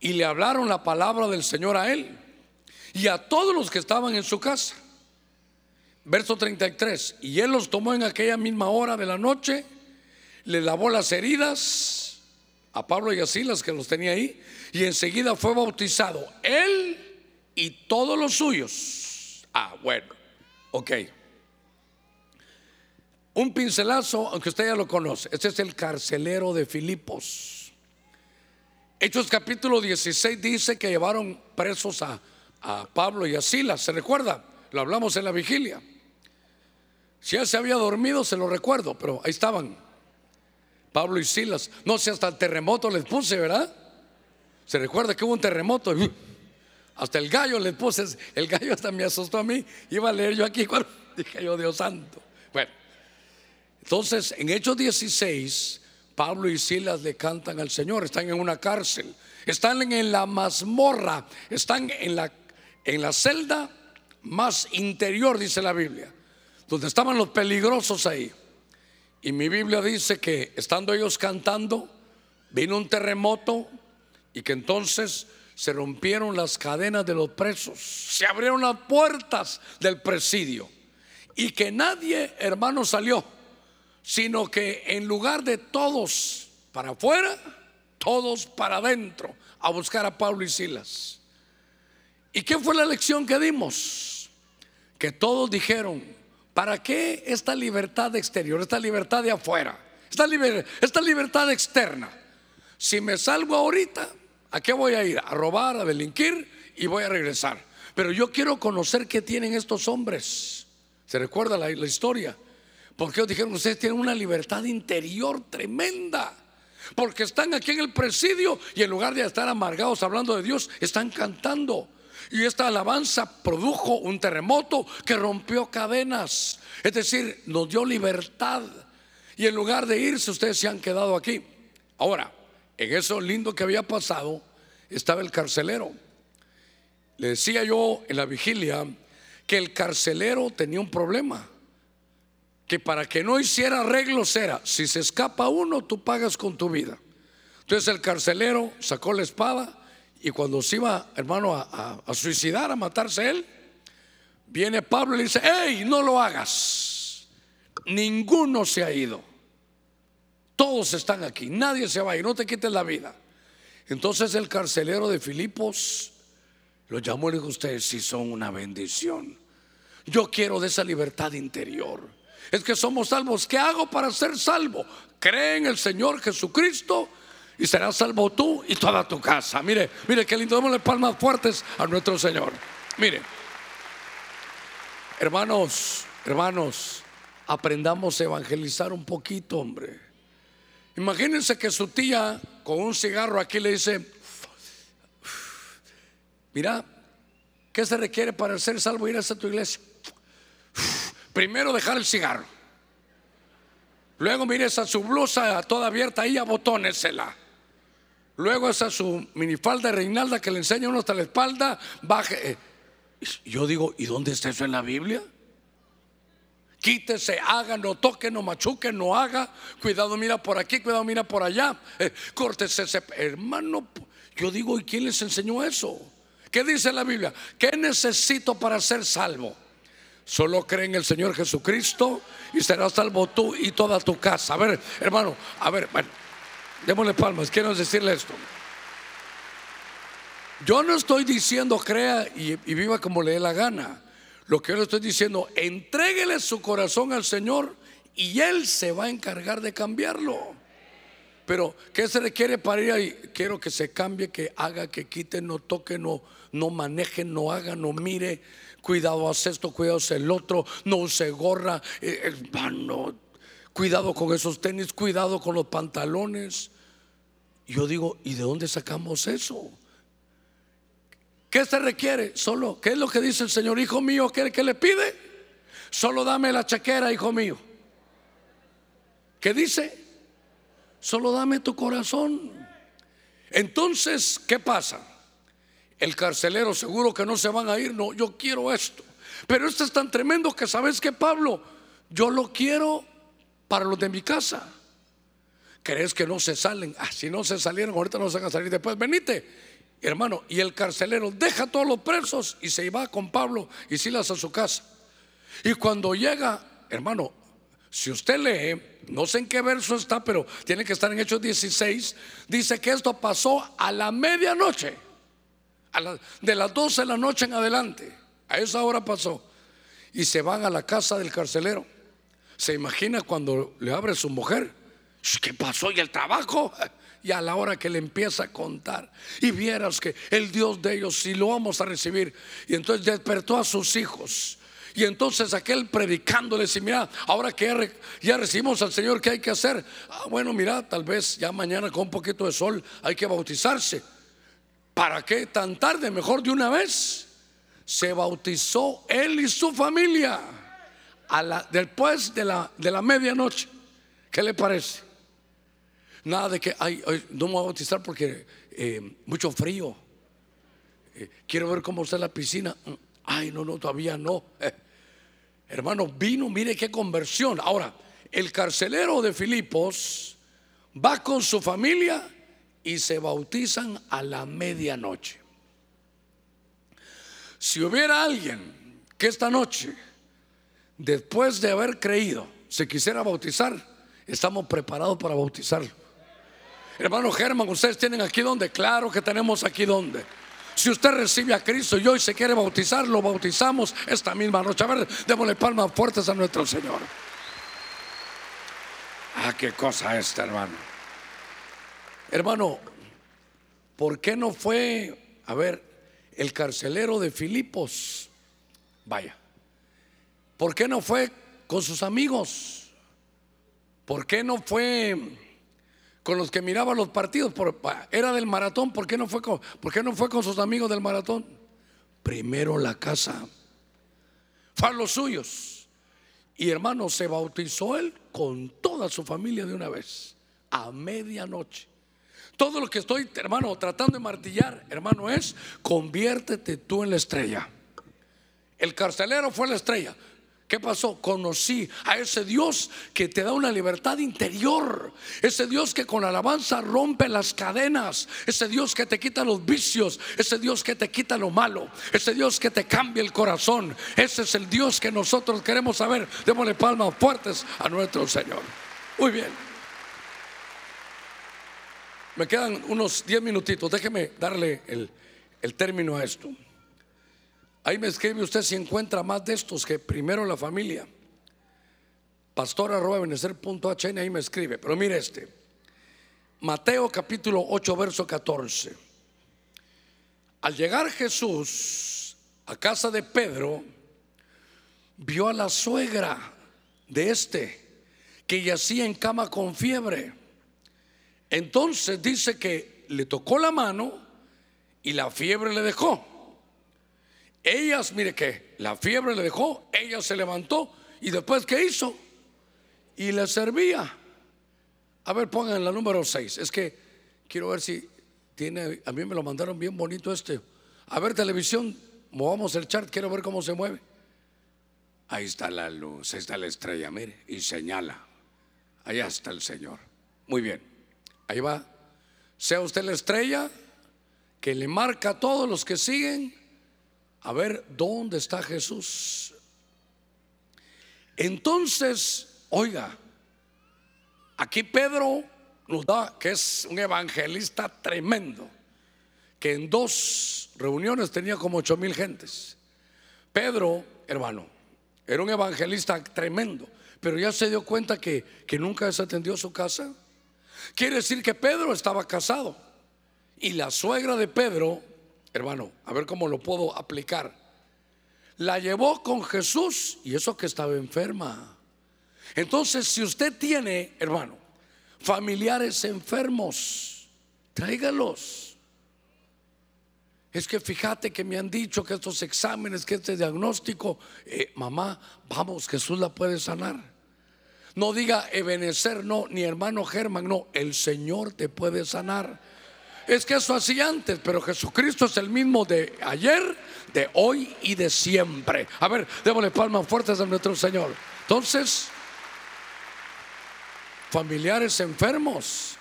y le hablaron la palabra del Señor a él y a todos los que estaban en su casa. Verso 33. Y él los tomó en aquella misma hora de la noche, le lavó las heridas a Pablo y a Silas que los tenía ahí, y enseguida fue bautizado él y todos los suyos. Ah, bueno, ok. Un pincelazo, aunque usted ya lo conoce. Este es el carcelero de Filipos. Hechos capítulo 16 dice que llevaron presos a, a Pablo y a Silas. ¿Se recuerda? Lo hablamos en la vigilia. Si él se había dormido, se lo recuerdo, pero ahí estaban. Pablo y Silas. No sé, hasta el terremoto les puse, ¿verdad? Se recuerda que hubo un terremoto. Hasta el gallo les puse. El gallo hasta me asustó a mí. Iba a leer yo aquí [laughs] dije yo, Dios santo. Bueno, entonces en Hechos 16, Pablo y Silas le cantan al Señor. Están en una cárcel. Están en la mazmorra. Están en la, en la celda más interior, dice la Biblia donde estaban los peligrosos ahí. Y mi Biblia dice que estando ellos cantando, vino un terremoto y que entonces se rompieron las cadenas de los presos, se abrieron las puertas del presidio y que nadie, hermano, salió, sino que en lugar de todos para afuera, todos para adentro a buscar a Pablo y Silas. ¿Y qué fue la lección que dimos? Que todos dijeron, ¿Para qué esta libertad exterior, esta libertad de afuera, esta, libertad externa? Si me salgo ahorita, ¿a qué voy a ir? A robar, a delinquir y voy a regresar. Pero yo quiero conocer qué tienen estos hombres. ¿Se recuerda la, la historia? Porque ellos dijeron, ustedes tienen una libertad interior tremenda. Porque están aquí en el presidio y en lugar de estar amargados hablando de Dios, están cantando. Y esta alabanza produjo un terremoto que rompió cadenas. Es decir, nos dio libertad. Y en lugar de irse, ustedes se han quedado aquí. Ahora, en eso lindo que había pasado, estaba el carcelero. Le decía yo en la vigilia que el carcelero tenía un problema. Que para que no hiciera arreglos era, si se escapa uno, tú pagas con tu vida. Entonces el carcelero sacó la espada y cuando se iba, hermano, a, suicidar, a matarse él, viene Pablo y le dice, hey, no lo hagas. Ninguno se ha ido. Todos están aquí, nadie se va a ir, no te quites la vida. Entonces el carcelero de Filipos lo llamó y le dijo, ustedes sí son una bendición. Yo quiero de esa libertad interior. Es que somos salvos. ¿Qué hago para ser salvo? Cree en el Señor Jesucristo y serás salvo tú y toda tu casa. Mire, mire qué lindo, démosle palmas fuertes a nuestro Señor. Mire, hermanos, hermanos, aprendamos a evangelizar un poquito, hombre. Imagínense que su tía con un cigarro aquí le dice, mira, ¿qué se requiere para ser salvo ir a tu iglesia? Primero dejar el cigarro. Luego mire esa su blusa toda abierta ahí, abotónesela. Luego esa su minifalda Reinalda que le enseña uno hasta la espalda, baje. Eh, yo digo, ¿y dónde está eso en la Biblia? Quítese, haga, no toque, no machuque, no haga. Cuidado, mira por aquí, cuidado, mira por allá. Eh, córtese ese. Hermano, yo digo, ¿y quién les enseñó eso? ¿Qué dice la Biblia? ¿Qué necesito para ser salvo? Solo cree en el Señor Jesucristo y serás salvo tú y toda tu casa. A ver, hermano, a ver, bueno. Démosle palmas, quiero decirle esto. Yo no estoy diciendo crea y, viva como le dé la gana. Lo que yo le estoy diciendo, entréguele su corazón al Señor y Él se va a encargar de cambiarlo. Pero, ¿qué se requiere para ir ahí? Quiero que se cambie, que haga, que quite, no toque, no, no maneje, no haga, no mire. Cuidado, haz esto, cuidado, haz el otro, no use gorra, eh, hermano. Cuidado con esos tenis, cuidado con los pantalones. Yo digo, ¿y de dónde sacamos eso? ¿Qué se requiere? Solo, ¿qué es lo que dice el Señor? Hijo mío, ¿qué, qué le pide? Solo dame la chaquera, hijo mío. ¿Qué dice? Solo dame tu corazón. Entonces, ¿qué pasa? El carcelero seguro que no se van a ir, no, yo quiero esto. Pero esto es tan tremendo que sabes que Pablo, yo lo quiero para los de mi casa. ¿Crees que no se salen? Ah, si no se salieron, ahorita no se van a salir después. Venite, hermano. Y el carcelero deja a todos los presos y se va con Pablo y Silas a su casa. Y cuando llega, hermano, si usted lee, no sé en qué verso está, pero tiene que estar en Hechos 16, dice que esto pasó a la medianoche, de las 12 de la noche en adelante, a esa hora pasó, y se van a la casa del carcelero. Se imagina cuando le abre su mujer, ¿qué pasó? ¿Y el trabajo? [laughs] Y a la hora que le empieza a contar, y vieras que el Dios de ellos, si lo vamos a recibir, y entonces despertó a sus hijos y entonces aquel predicándole, y mira, ahora que ya, recibimos al Señor, ¿qué hay que hacer? Ah, bueno, mira, tal vez ya mañana con un poquito de sol hay que bautizarse. ¿Para qué tan tarde? Mejor de una vez. Se bautizó él y su familia después de la, de la medianoche. ¿Qué le parece? Nada de que, ay, no me voy a bautizar porque eh, mucho frío. Eh, quiero ver cómo está la piscina. Mm, ay, no, no, todavía no. [laughs] Hermano, vino, mire qué conversión. Ahora, el carcelero de Filipos va con su familia y se bautizan a la medianoche. Si hubiera alguien que esta noche, después de haber creído, se quisiera bautizar, estamos preparados para bautizarlo. Hermano Germán, ustedes tienen aquí donde, claro que tenemos aquí donde. Si usted recibe a Cristo y hoy se quiere bautizar, lo bautizamos esta misma noche. A ver, démosle palmas fuertes a nuestro Señor. Ah, qué cosa esta, hermano. Hermano, ¿por qué no fue, a ver, el carcelero de Filipos? Vaya. ¿Por qué no fue con sus amigos? ¿Por qué no fue con los que miraba los partidos, era del maratón, ¿por qué, no fue con, ¿por qué no fue con sus amigos del maratón? Primero la casa, fue a los suyos. Y hermano, se bautizó él con toda su familia de una vez, a medianoche. Todo lo que estoy, hermano, tratando de martillar, hermano, es conviértete tú en la estrella. El carcelero fue la estrella. ¿Qué pasó? Conocí a ese Dios que te da una libertad interior. Ese Dios que con alabanza rompe las cadenas. Ese Dios que te quita los vicios. Ese Dios que te quita lo malo. Ese Dios que te cambia el corazón. Ese es el Dios que nosotros queremos saber. Démosle palmas fuertes a nuestro Señor. Muy bien. Me quedan unos 10 minutitos. Déjeme darle el, término a esto. Ahí me escribe usted si encuentra más de estos que primero la familia. Pastor arroba ahí me escribe. Pero mire este. Mateo capítulo 8, verso 14. Al llegar Jesús a casa de Pedro, vio a la suegra de este que yacía en cama con fiebre. Entonces dice que le tocó la mano y la fiebre le dejó. Ellas, mire que la fiebre le dejó, ella se levantó y después ¿qué hizo? Y le servía. A ver, pongan la número 6. Es que quiero ver si tiene, a mí me lo mandaron bien bonito este. A ver, televisión, movamos el chart, quiero ver cómo se mueve. Ahí está la luz, ahí está la estrella, mire, y señala. Allá está el Señor. Muy bien, ahí va. Sea usted la estrella que le marca a todos los que siguen a ver dónde está Jesús. Entonces, oiga, aquí Pedro nos da que es un evangelista tremendo, que en dos reuniones tenía como ocho mil gentes. Pedro, hermano, era un evangelista tremendo, pero ya se dio cuenta que, que nunca desatendió su casa. Quiere decir que Pedro estaba casado y la suegra de Pedro, hermano, a ver cómo lo puedo aplicar, la llevó con Jesús y eso que estaba enferma. Entonces, si usted tiene, hermano, familiares enfermos, tráigalos. Es que fíjate que me han dicho que estos exámenes, que este diagnóstico, eh, mamá, vamos, Jesús la puede sanar. No diga Ebenecer, no, ni hermano Germán, no, el Señor te puede sanar. Es que eso hacía antes, pero Jesucristo es el mismo de ayer, de hoy y de siempre. A ver, démosle palmas fuertes a nuestro Señor. Entonces, familiares enfermos.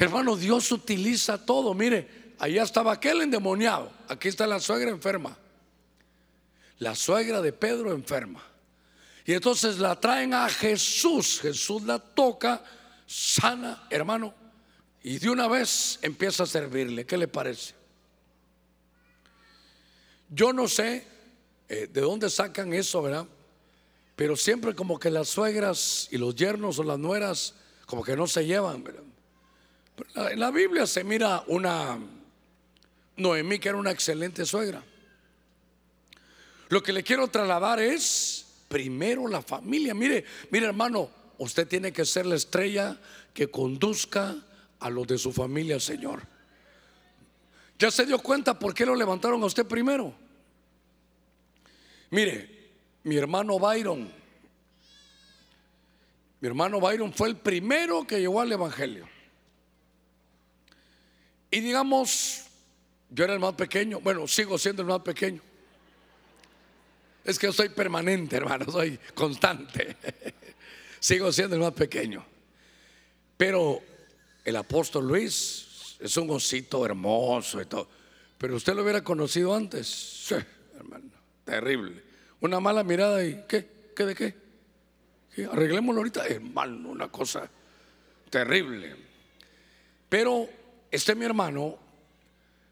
Hermano, Dios utiliza todo. Mire, allá estaba aquel endemoniado. Aquí está la suegra enferma. La suegra de Pedro enferma. Y entonces la traen a Jesús. Jesús la toca, sana, hermano. Y de una vez empieza a servirle. ¿Qué le parece? Yo no sé eh, de dónde sacan eso, ¿verdad? Pero siempre como que las suegras y los yernos o las nueras como que no se llevan. En la Biblia se mira una Noemí que era una excelente suegra. Lo que le quiero trasladar es primero la familia. Mire, mire hermano, usted tiene que ser la estrella que conduzca a los de su familia, Señor. ¿Ya se dio cuenta por qué lo levantaron a usted primero? Mire, mi hermano Byron. Mi hermano Byron fue el primero que llegó al Evangelio. Y digamos, yo era el más pequeño, bueno, sigo siendo el más pequeño. Es que yo soy permanente, hermano, soy constante. [laughs] sigo siendo el más pequeño. Pero el apóstol Luis es un osito hermoso y todo. Pero usted lo hubiera conocido antes. Sí, hermano, terrible. Una mala mirada y ¿qué? ¿Qué de qué? Arreglémoslo ahorita. Hermano, una cosa terrible. Pero este mi hermano,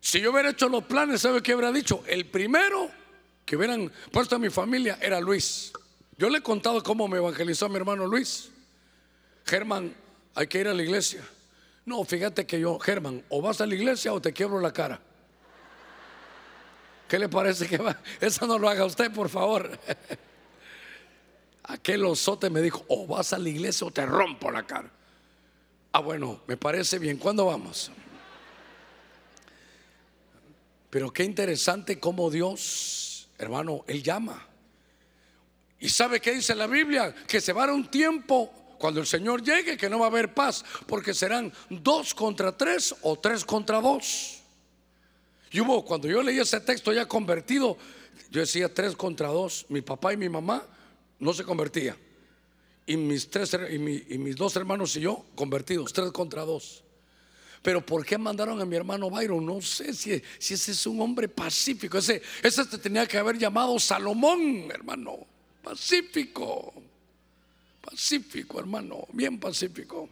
si yo hubiera hecho los planes, ¿sabe qué habría dicho? El primero que hubieran puesto a mi familia era Luis. Yo le he contado cómo me evangelizó mi hermano Luis. Germán, hay que ir a la iglesia. No, fíjate que yo, Germán, o vas a la iglesia o te quiebro la cara. ¿Qué le parece que va? Eso no lo haga usted, por favor. [laughs] Aquel osote me dijo, o vas a la iglesia o te rompo la cara. Ah, bueno, me parece bien. ¿Cuándo vamos? Pero qué interesante cómo Dios, hermano, Él llama. ¿Y sabe qué dice la Biblia? Que se va a dar un tiempo cuando el Señor llegue que no va a haber paz, porque serán dos contra tres o tres contra dos. Y hubo, cuando yo leí ese texto ya convertido, yo decía tres contra dos. Mi papá y mi mamá no se convertían. Y mis, tres, y, mis dos hermanos y yo convertidos, tres contra dos. Pero ¿por qué mandaron a mi hermano Byron? No sé si, ese es un hombre pacífico. Ese, ese te tenía que haber llamado Salomón, hermano. Pacífico. Pacífico, hermano. Bien pacífico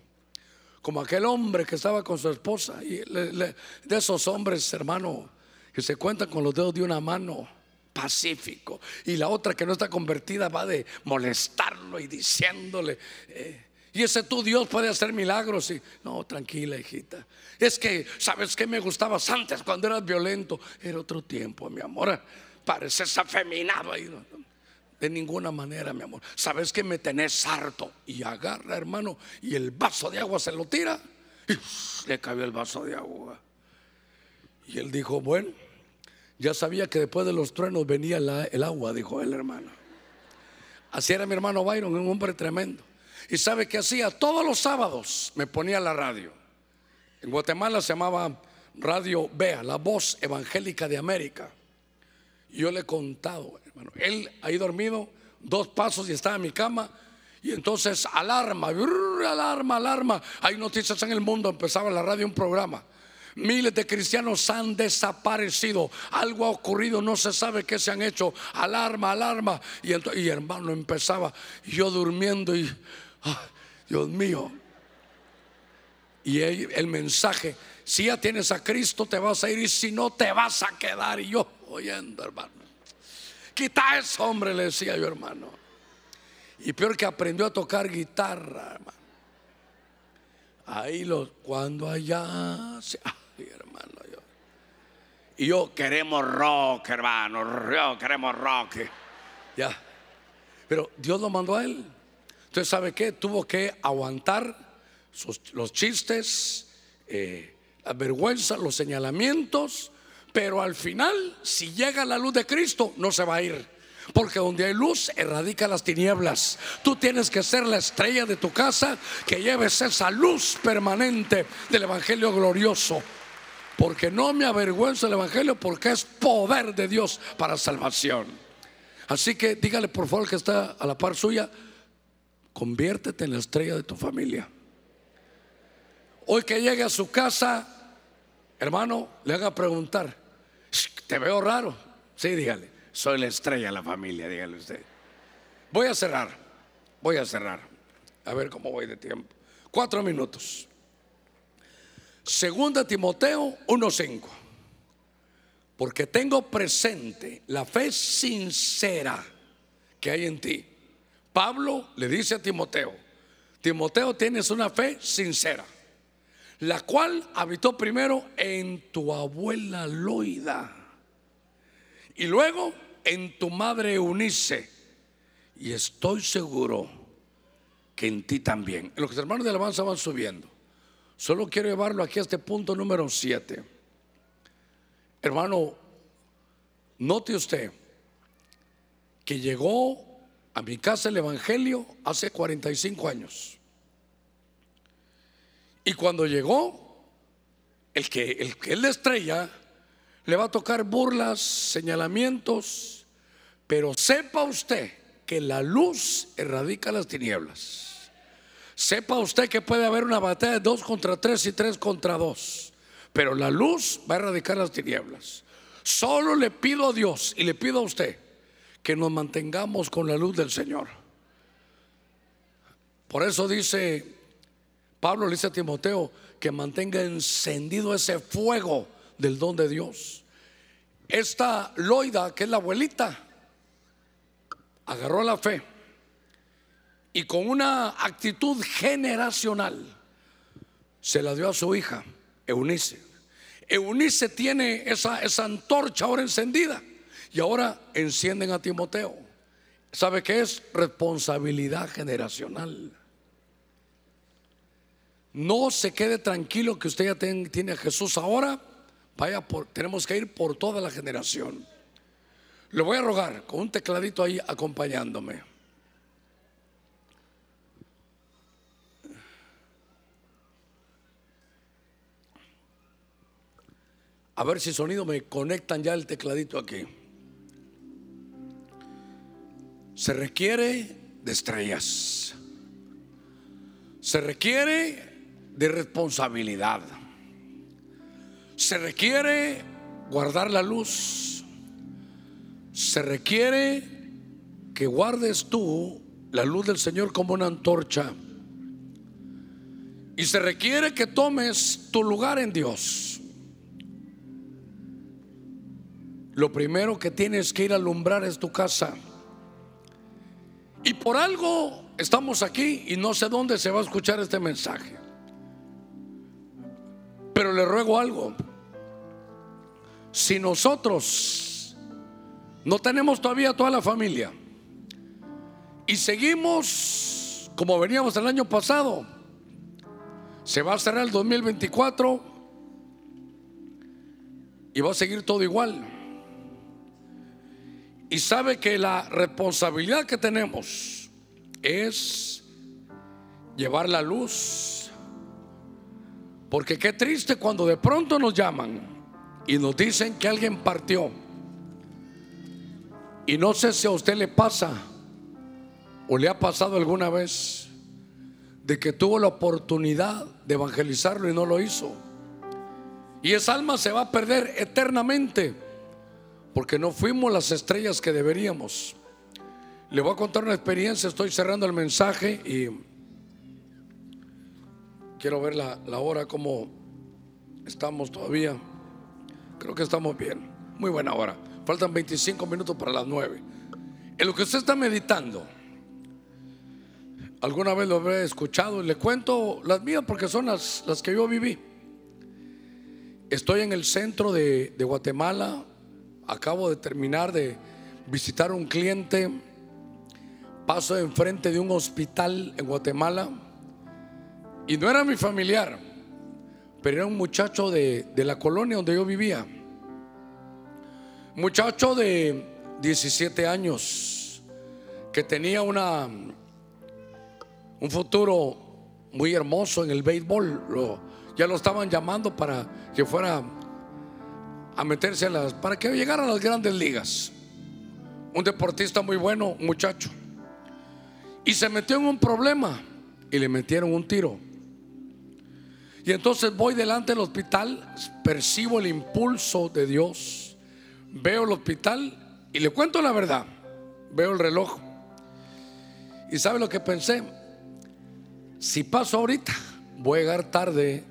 como aquel hombre que estaba con su esposa, y de esos hombres, hermano, que se cuentan con los dedos de una mano, pacífico, y la otra que no está convertida va de molestarlo y diciéndole, eh, y ese tú Dios puede hacer milagros, y no, tranquila hijita, es que, ¿sabes que me gustabas antes cuando eras violento? Era otro tiempo, mi amor, pareces afeminado ahí. De ninguna manera, mi amor. Sabes que me tenés harto. Y agarra, hermano, y el vaso de agua se lo tira. Y le cayó el vaso de agua. Y él dijo, bueno, ya sabía que después de los truenos venía el agua, dijo el hermano. Así era mi hermano Byron, un hombre tremendo. Y sabe que hacía todos los sábados, me ponía la radio. En Guatemala se llamaba Radio Bea, la voz evangélica de América. Y yo le he contado, bueno, él ahí dormido, dos pasos y estaba en mi cama. Y entonces alarma, alarma, alarma. Hay noticias en el mundo, empezaba la radio un programa. Miles de cristianos han desaparecido. Algo ha ocurrido, no se sabe qué se han hecho. Alarma, alarma. Y, y hermano empezaba yo durmiendo y, ah, Dios mío. Y el mensaje, si ya tienes a Cristo te vas a ir y si no te vas a quedar. Y yo oyendo, hermano. Quita eso, hombre, le decía yo, hermano. Y peor que aprendió a tocar guitarra, hermano. Ahí lo, cuando allá, ay, hermano, yo. Y yo, queremos rock, hermano, yo queremos rock. Ya. Pero Dios lo mandó a él. Entonces, ¿sabe qué? Tuvo que aguantar los chistes, eh, los señalamientos, pero al final, si llega la luz de Cristo, no se va a ir. Porque donde hay luz, erradica las tinieblas. Tú tienes que ser la estrella de tu casa que lleves esa luz permanente del Evangelio glorioso. Porque no me avergüenza el Evangelio, porque es poder de Dios para salvación. Así que dígale por favor que está a la par suya, conviértete en la estrella de tu familia. Hoy que llegue a su casa, hermano, le haga preguntar, te veo raro. Sí, dígale, soy la estrella de la familia, dígale usted. Voy a cerrar, voy a cerrar. A ver cómo voy de tiempo. Cuatro minutos. Segunda Timoteo 1.5. Porque tengo presente la fe sincera que hay en ti. Pablo le dice a Timoteo, Timoteo tienes una fe sincera la cual habitó primero en tu abuela Loida y luego en tu madre Eunice. Y estoy seguro que en ti también. Los hermanos de alabanza van subiendo. Solo quiero llevarlo aquí a este punto número 7. Hermano, note usted que llegó a mi casa el Evangelio hace 45 años. Y cuando llegó, el que, el que es la estrella le va a tocar burlas, señalamientos, pero sepa usted que la luz erradica las tinieblas. Sepa usted que puede haber una batalla de dos contra tres y tres contra dos, pero la luz va a erradicar las tinieblas. Solo le pido a Dios y le pido a usted que nos mantengamos con la luz del Señor. Por eso dice Pablo le dice a Timoteo que mantenga encendido ese fuego del don de Dios. Esta Loida, que es la abuelita, agarró la fe y con una actitud generacional se la dio a su hija, Eunice. Eunice tiene esa, esa antorcha ahora encendida y ahora encienden a Timoteo. ¿Sabe qué es? Responsabilidad generacional. No se quede tranquilo que usted ya tiene a Jesús ahora. Vaya por, tenemos que ir por toda la generación. Le voy a rogar con un tecladito ahí acompañándome. A ver si sonido me conectan ya el tecladito aquí. Se requiere de estrellas. Se requiere de responsabilidad. Se requiere guardar la luz. Se requiere que guardes tú la luz del Señor como una antorcha. Y se requiere que tomes tu lugar en Dios. Lo primero que tienes que ir a alumbrar es tu casa. Y por algo estamos aquí y no sé dónde se va a escuchar este mensaje. Pero le ruego algo. Si nosotros no tenemos todavía toda la familia y seguimos como veníamos el año pasado, se va a cerrar el 2024 y va a seguir todo igual. Y sabe que la responsabilidad que tenemos es llevar la luz porque qué triste cuando de pronto nos llaman y nos dicen que alguien partió. Y no sé si a usted le pasa o le ha pasado alguna vez de que tuvo la oportunidad de evangelizarlo y no lo hizo. Y esa alma se va a perder eternamente porque no fuimos las estrellas que deberíamos. Le voy a contar una experiencia, estoy cerrando el mensaje y quiero ver la, hora como Estamos todavía. Creo que estamos bien. Muy buena hora. Faltan 25 minutos para las 9. En lo que usted está meditando, alguna vez lo habré escuchado y le cuento las mías porque son las, las que yo viví. Estoy en el centro de, de Guatemala. Acabo de terminar de visitar un cliente. Paso enfrente de un hospital en Guatemala. Y no era mi familiar, pero era un muchacho de, de la colonia donde yo vivía. Muchacho de 17 años que tenía una un futuro muy hermoso en el béisbol. Ya lo estaban llamando para que fuera a meterse a las para que llegara a las grandes ligas. Un deportista muy bueno, muchacho. Y se metió en un problema y le metieron un tiro. Y entonces voy delante del hospital, percibo el impulso de Dios, veo el hospital y le cuento la verdad. Veo el reloj. ¿Y sabe lo que pensé? Si paso ahorita, voy a llegar tarde.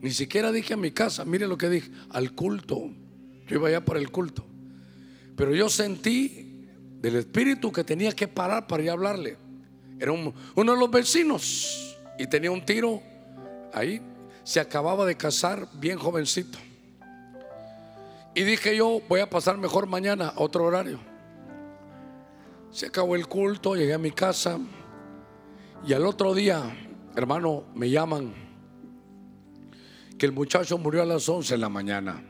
Ni siquiera dije a mi casa, mire lo que dije, al culto. Yo iba allá para el culto. Pero yo sentí del espíritu que tenía que parar para ir a hablarle. Era un- uno de los vecinos y tenía un tiro ahí. Se acababa de casar, bien jovencito. Y dije yo, voy a pasar mejor mañana a otro horario. Se acabó el culto, llegué a mi casa y al otro día, hermano, me llaman que el muchacho murió a las 11 de la mañana.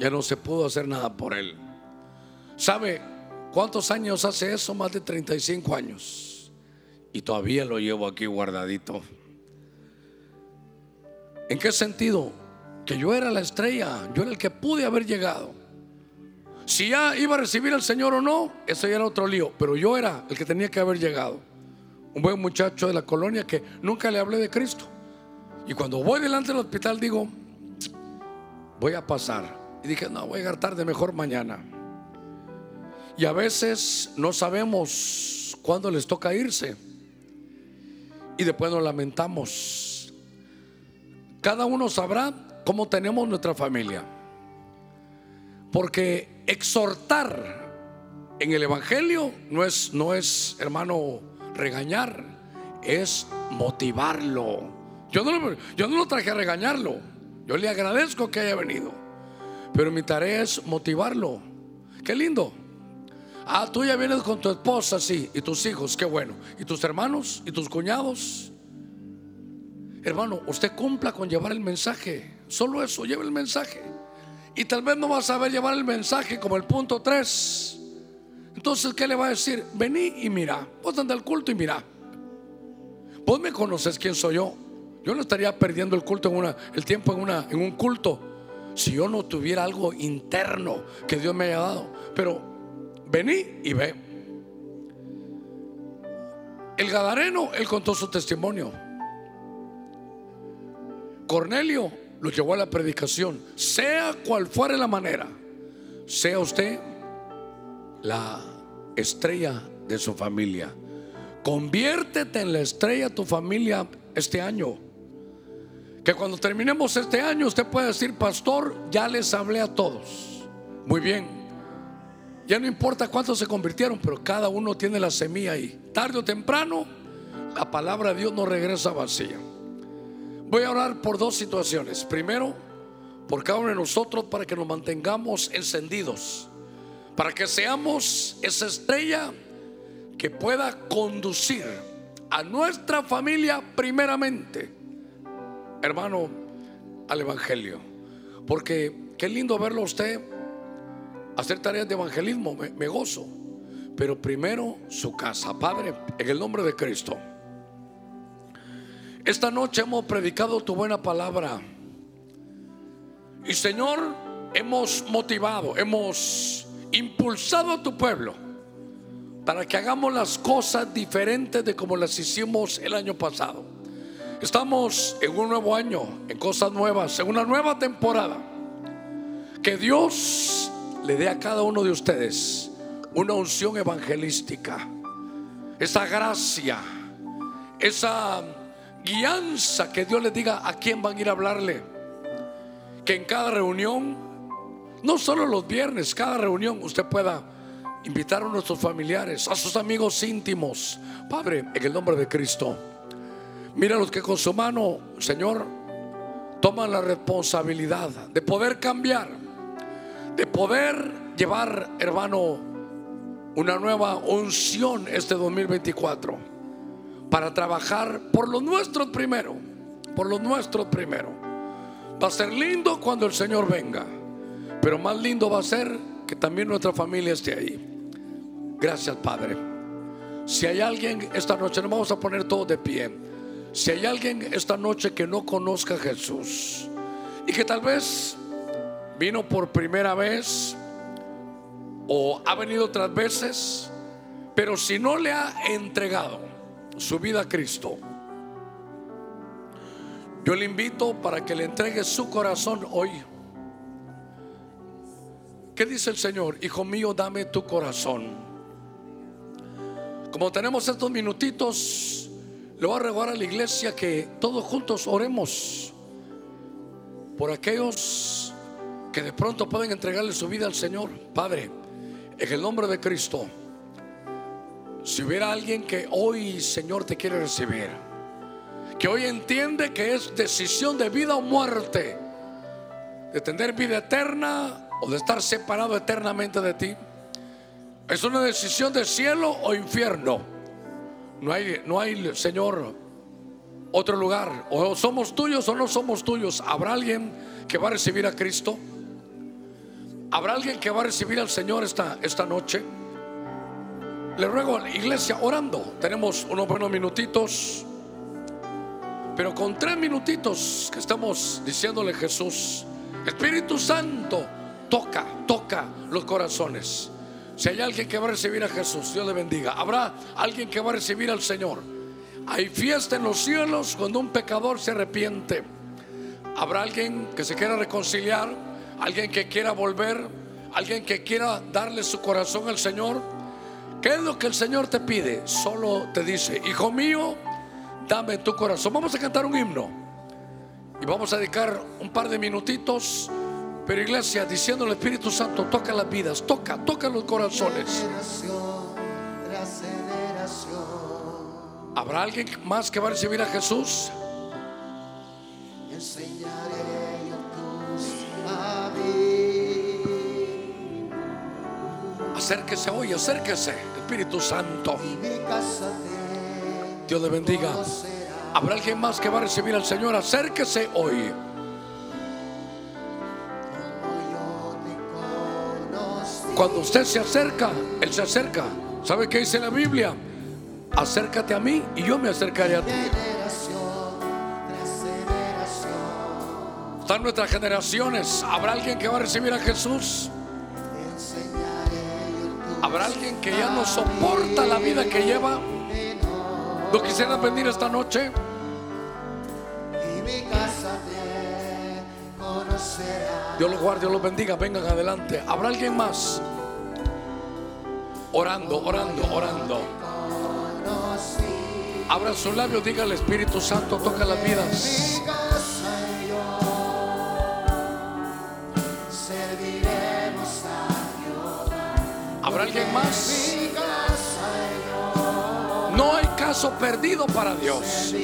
Ya no se pudo hacer nada por él. ¿Sabe cuántos años hace eso? Más de 35 años. Y todavía lo llevo aquí guardadito. ¿En qué sentido? Que yo era la estrella, yo era el que pude haber llegado. Si ya iba a recibir al Señor o no, eso ya era otro lío, pero yo era el que tenía que haber llegado. Un buen muchacho de la colonia que nunca le hablé de Cristo. Y cuando voy delante del hospital digo, voy a pasar. Y dije, no, voy a llegar tarde, mejor mañana. Y a veces no sabemos cuándo les toca irse. Y después nos lamentamos. Cada uno sabrá cómo tenemos nuestra familia. Porque exhortar en el Evangelio no es, no es, hermano, regañar, es motivarlo. Yo no, yo no lo traje a regañarlo. Yo le agradezco que haya venido. Pero mi tarea es motivarlo. Qué lindo. Ah, tú ya vienes con tu esposa, sí, y tus hijos, qué bueno. Y tus hermanos, y tus cuñados. Hermano, usted cumpla con llevar el mensaje. Solo eso, lleve el mensaje. Y tal vez no va a saber llevar el mensaje como el punto 3. Entonces, ¿qué le va a decir? Vení y mira. Vos anda al culto y mira. Vos me conoces quién soy yo. Yo no estaría perdiendo el culto en una, el tiempo en, una, en un culto si yo no tuviera algo interno que Dios me haya dado. Pero vení y ve. El Gadareno, él contó su testimonio. Cornelio lo llevó a la predicación, sea cual fuere la manera, sea usted la estrella de su familia. Conviértete en la estrella de tu familia este año. Que cuando terminemos este año usted pueda decir, pastor, ya les hablé a todos. Muy bien. Ya no importa cuántos se convirtieron, pero cada uno tiene la semilla ahí. Tarde o temprano, la palabra de Dios no regresa vacía. Voy a orar por dos situaciones. Primero, por cada uno de nosotros para que nos mantengamos encendidos. Para que seamos esa estrella que pueda conducir a nuestra familia primeramente, hermano, al Evangelio. Porque qué lindo verlo a usted hacer tareas de evangelismo, me, gozo. Pero primero su casa, Padre, en el nombre de Cristo. Esta noche hemos predicado tu buena palabra. Y Señor, hemos motivado, hemos impulsado a tu pueblo para que hagamos las cosas diferentes de como las hicimos el año pasado. Estamos en un nuevo año, en cosas nuevas, en una nueva temporada. Que Dios le dé a cada uno de ustedes una unción evangelística, esa gracia, esa guianza que Dios les diga a quién van a ir a hablarle. que en cada reunión, no solo los viernes, cada reunión usted pueda invitar a nuestros familiares, a sus amigos íntimos. Padre, en el nombre de Cristo, mira los que con su mano, Señor, toman la responsabilidad de poder cambiar, de poder llevar, hermano, una nueva unción este 2024 para trabajar por lo nuestro primero, por lo nuestro primero. Va a ser lindo cuando el Señor venga, pero más lindo va a ser que también nuestra familia esté ahí. Gracias, Padre. Si hay alguien esta noche, nos vamos a poner todos de pie. Si hay alguien esta noche que no conozca a Jesús y que tal vez vino por primera vez o ha venido otras veces, pero si no le ha entregado su vida a Cristo, yo le invito para que le entregue su corazón hoy. ¿Qué dice el Señor? Hijo mío, dame tu corazón. Como tenemos estos minutitos, le voy a regalar a la iglesia que todos juntos oremos por aquellos que de pronto pueden entregarle su vida al Señor. Padre, en el nombre de Cristo, si hubiera alguien que hoy, Señor, te quiere recibir, que hoy entiende que es decisión de vida o muerte, de tener vida eterna o de estar separado eternamente de ti. Es una decisión de cielo o infierno. No hay, no hay, Señor, otro lugar. O somos tuyos o no somos tuyos. ¿Habrá alguien que va a recibir a Cristo? ¿Habrá alguien que va a recibir al Señor esta, esta noche? Le ruego a la iglesia orando. Tenemos unos buenos minutitos. Pero con tres minutitos que estamos diciéndole Jesús, Espíritu Santo, toca, toca los corazones. Si hay alguien que va a recibir a Jesús, Dios le bendiga. Habrá alguien que va a recibir al Señor. Hay fiesta en los cielos cuando un pecador se arrepiente. Habrá alguien que se quiera reconciliar, alguien que quiera volver, alguien que quiera darle su corazón al Señor. ¿Qué es lo que el Señor te pide? Solo te dice, hijo mío, dame tu corazón. Vamos a cantar un himno y vamos a dedicar un par de minutitos pero iglesia, diciendo al Espíritu Santo, toca las vidas, toca, toca los corazones. ¿Habrá alguien más que va a recibir a Jesús? Acérquese hoy, acérquese, Espíritu Santo. Dios le bendiga. ¿Habrá alguien más que va a recibir al Señor? Acérquese hoy. Cuando usted se acerca, Él se acerca. ¿Sabe qué dice la Biblia? Acércate a mí y yo me acercaré a ti. Están nuestras generaciones. ¿Habrá alguien que va a recibir a Jesús? ¿Habrá alguien que ya no soporta la vida que lleva? ¿No quisiera venir esta noche? Dios los guarde, Dios los bendiga. Vengan adelante. ¿Habrá alguien más? Orando, orando, orando. Abra su labio, diga al Espíritu Santo, toca las vidas. ¿Habrá alguien más? No hay caso perdido para Dios.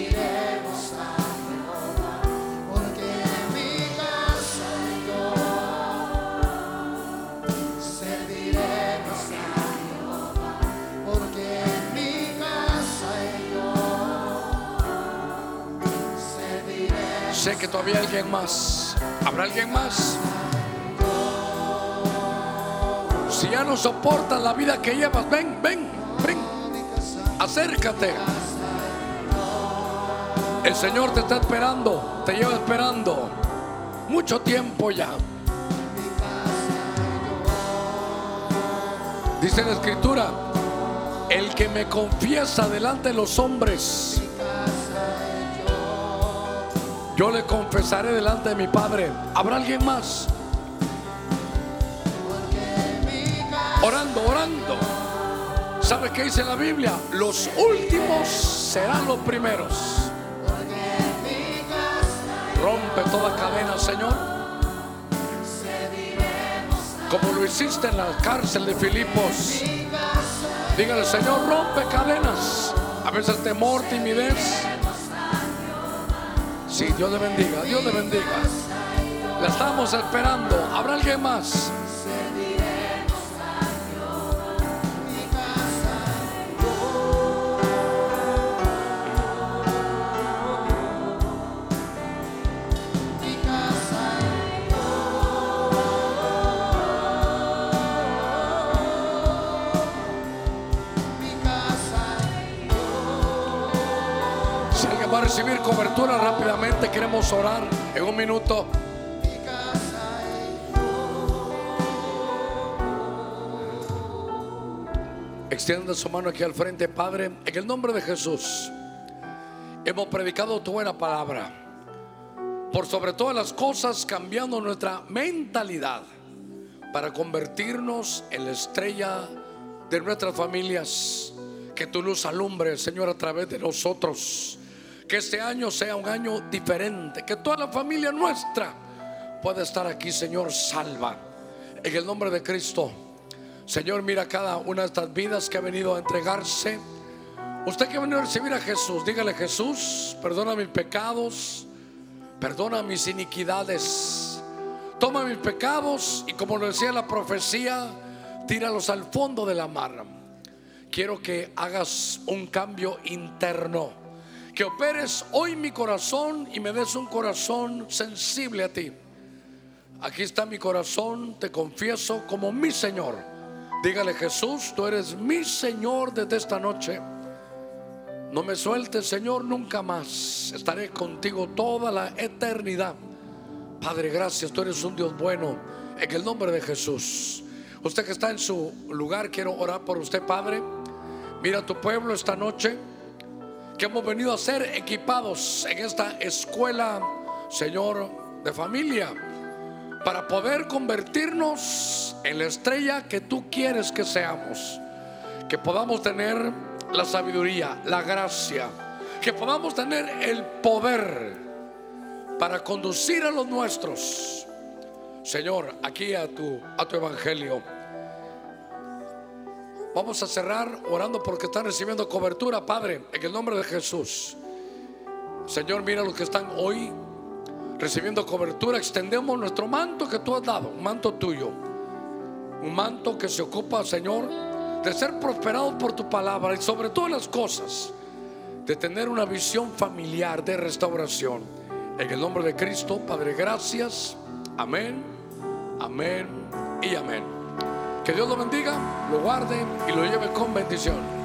Sé que todavía hay alguien más. ¿Habrá alguien más? Si ya no soportas la vida que llevas, ven, ven, ven. Acércate. El Señor te está esperando, te lleva esperando mucho tiempo ya. Dice la escritura, el que me confiesa delante de los hombres, yo le confesaré delante de mi Padre. ¿Habrá alguien más? Orando, orando. ¿Sabe qué dice la Biblia? Los últimos serán los primeros. Rompe toda cadena, Señor. como lo hiciste en la cárcel de Filipos. Dígale, Señor, rompe cadenas. A veces temor, timidez. Sí, Dios le bendiga, Dios le bendiga. La estamos esperando. ¿Habrá alguien más? Rápidamente, queremos orar en un minuto. Extienda su mano aquí al frente, Padre, en el nombre de Jesús. Hemos predicado tu buena palabra. Por sobre todas las cosas, cambiando nuestra mentalidad para convertirnos en la estrella de nuestras familias. Que tu luz alumbre, Señor, a través de nosotros. Que este año sea un año diferente. Que toda la familia nuestra pueda estar aquí, Señor, salva. En el nombre de Cristo. Señor, mira cada una de estas vidas que ha venido a entregarse. Usted que ha venido a recibir a Jesús, dígale Jesús, perdona mis pecados, perdona mis iniquidades. Toma mis pecados y como lo decía la profecía, tíralos al fondo de la mar. Quiero que hagas un cambio interno, que operes hoy mi corazón y me des un corazón sensible a ti. Aquí está mi corazón, te confieso como mi Señor. Dígale Jesús, tú eres mi Señor desde esta noche. No me sueltes, Señor, nunca más. Estaré contigo toda la eternidad. Padre, gracias, tú eres un Dios bueno. En el nombre de Jesús. Usted que está en su lugar, quiero orar por usted, Padre. Mira tu pueblo esta noche, que hemos venido a ser equipados en esta escuela, Señor, de familia, para poder convertirnos en la estrella que tú quieres que seamos. Que podamos tener la sabiduría, la gracia, que podamos tener el poder para conducir a los nuestros. Señor, aquí a tu, a tu evangelio. Vamos a cerrar orando porque están recibiendo cobertura, Padre, en el nombre de Jesús. Señor, mira los que están hoy recibiendo cobertura. Extendemos nuestro manto que tú has dado, un manto tuyo. Un manto que se ocupa, Señor, de ser prosperado por tu palabra y sobre todas las cosas, de tener una visión familiar de restauración. En el nombre de Cristo, Padre, gracias. Amén, amén y amén. Que Dios lo bendiga, lo guarde y lo lleve con bendición.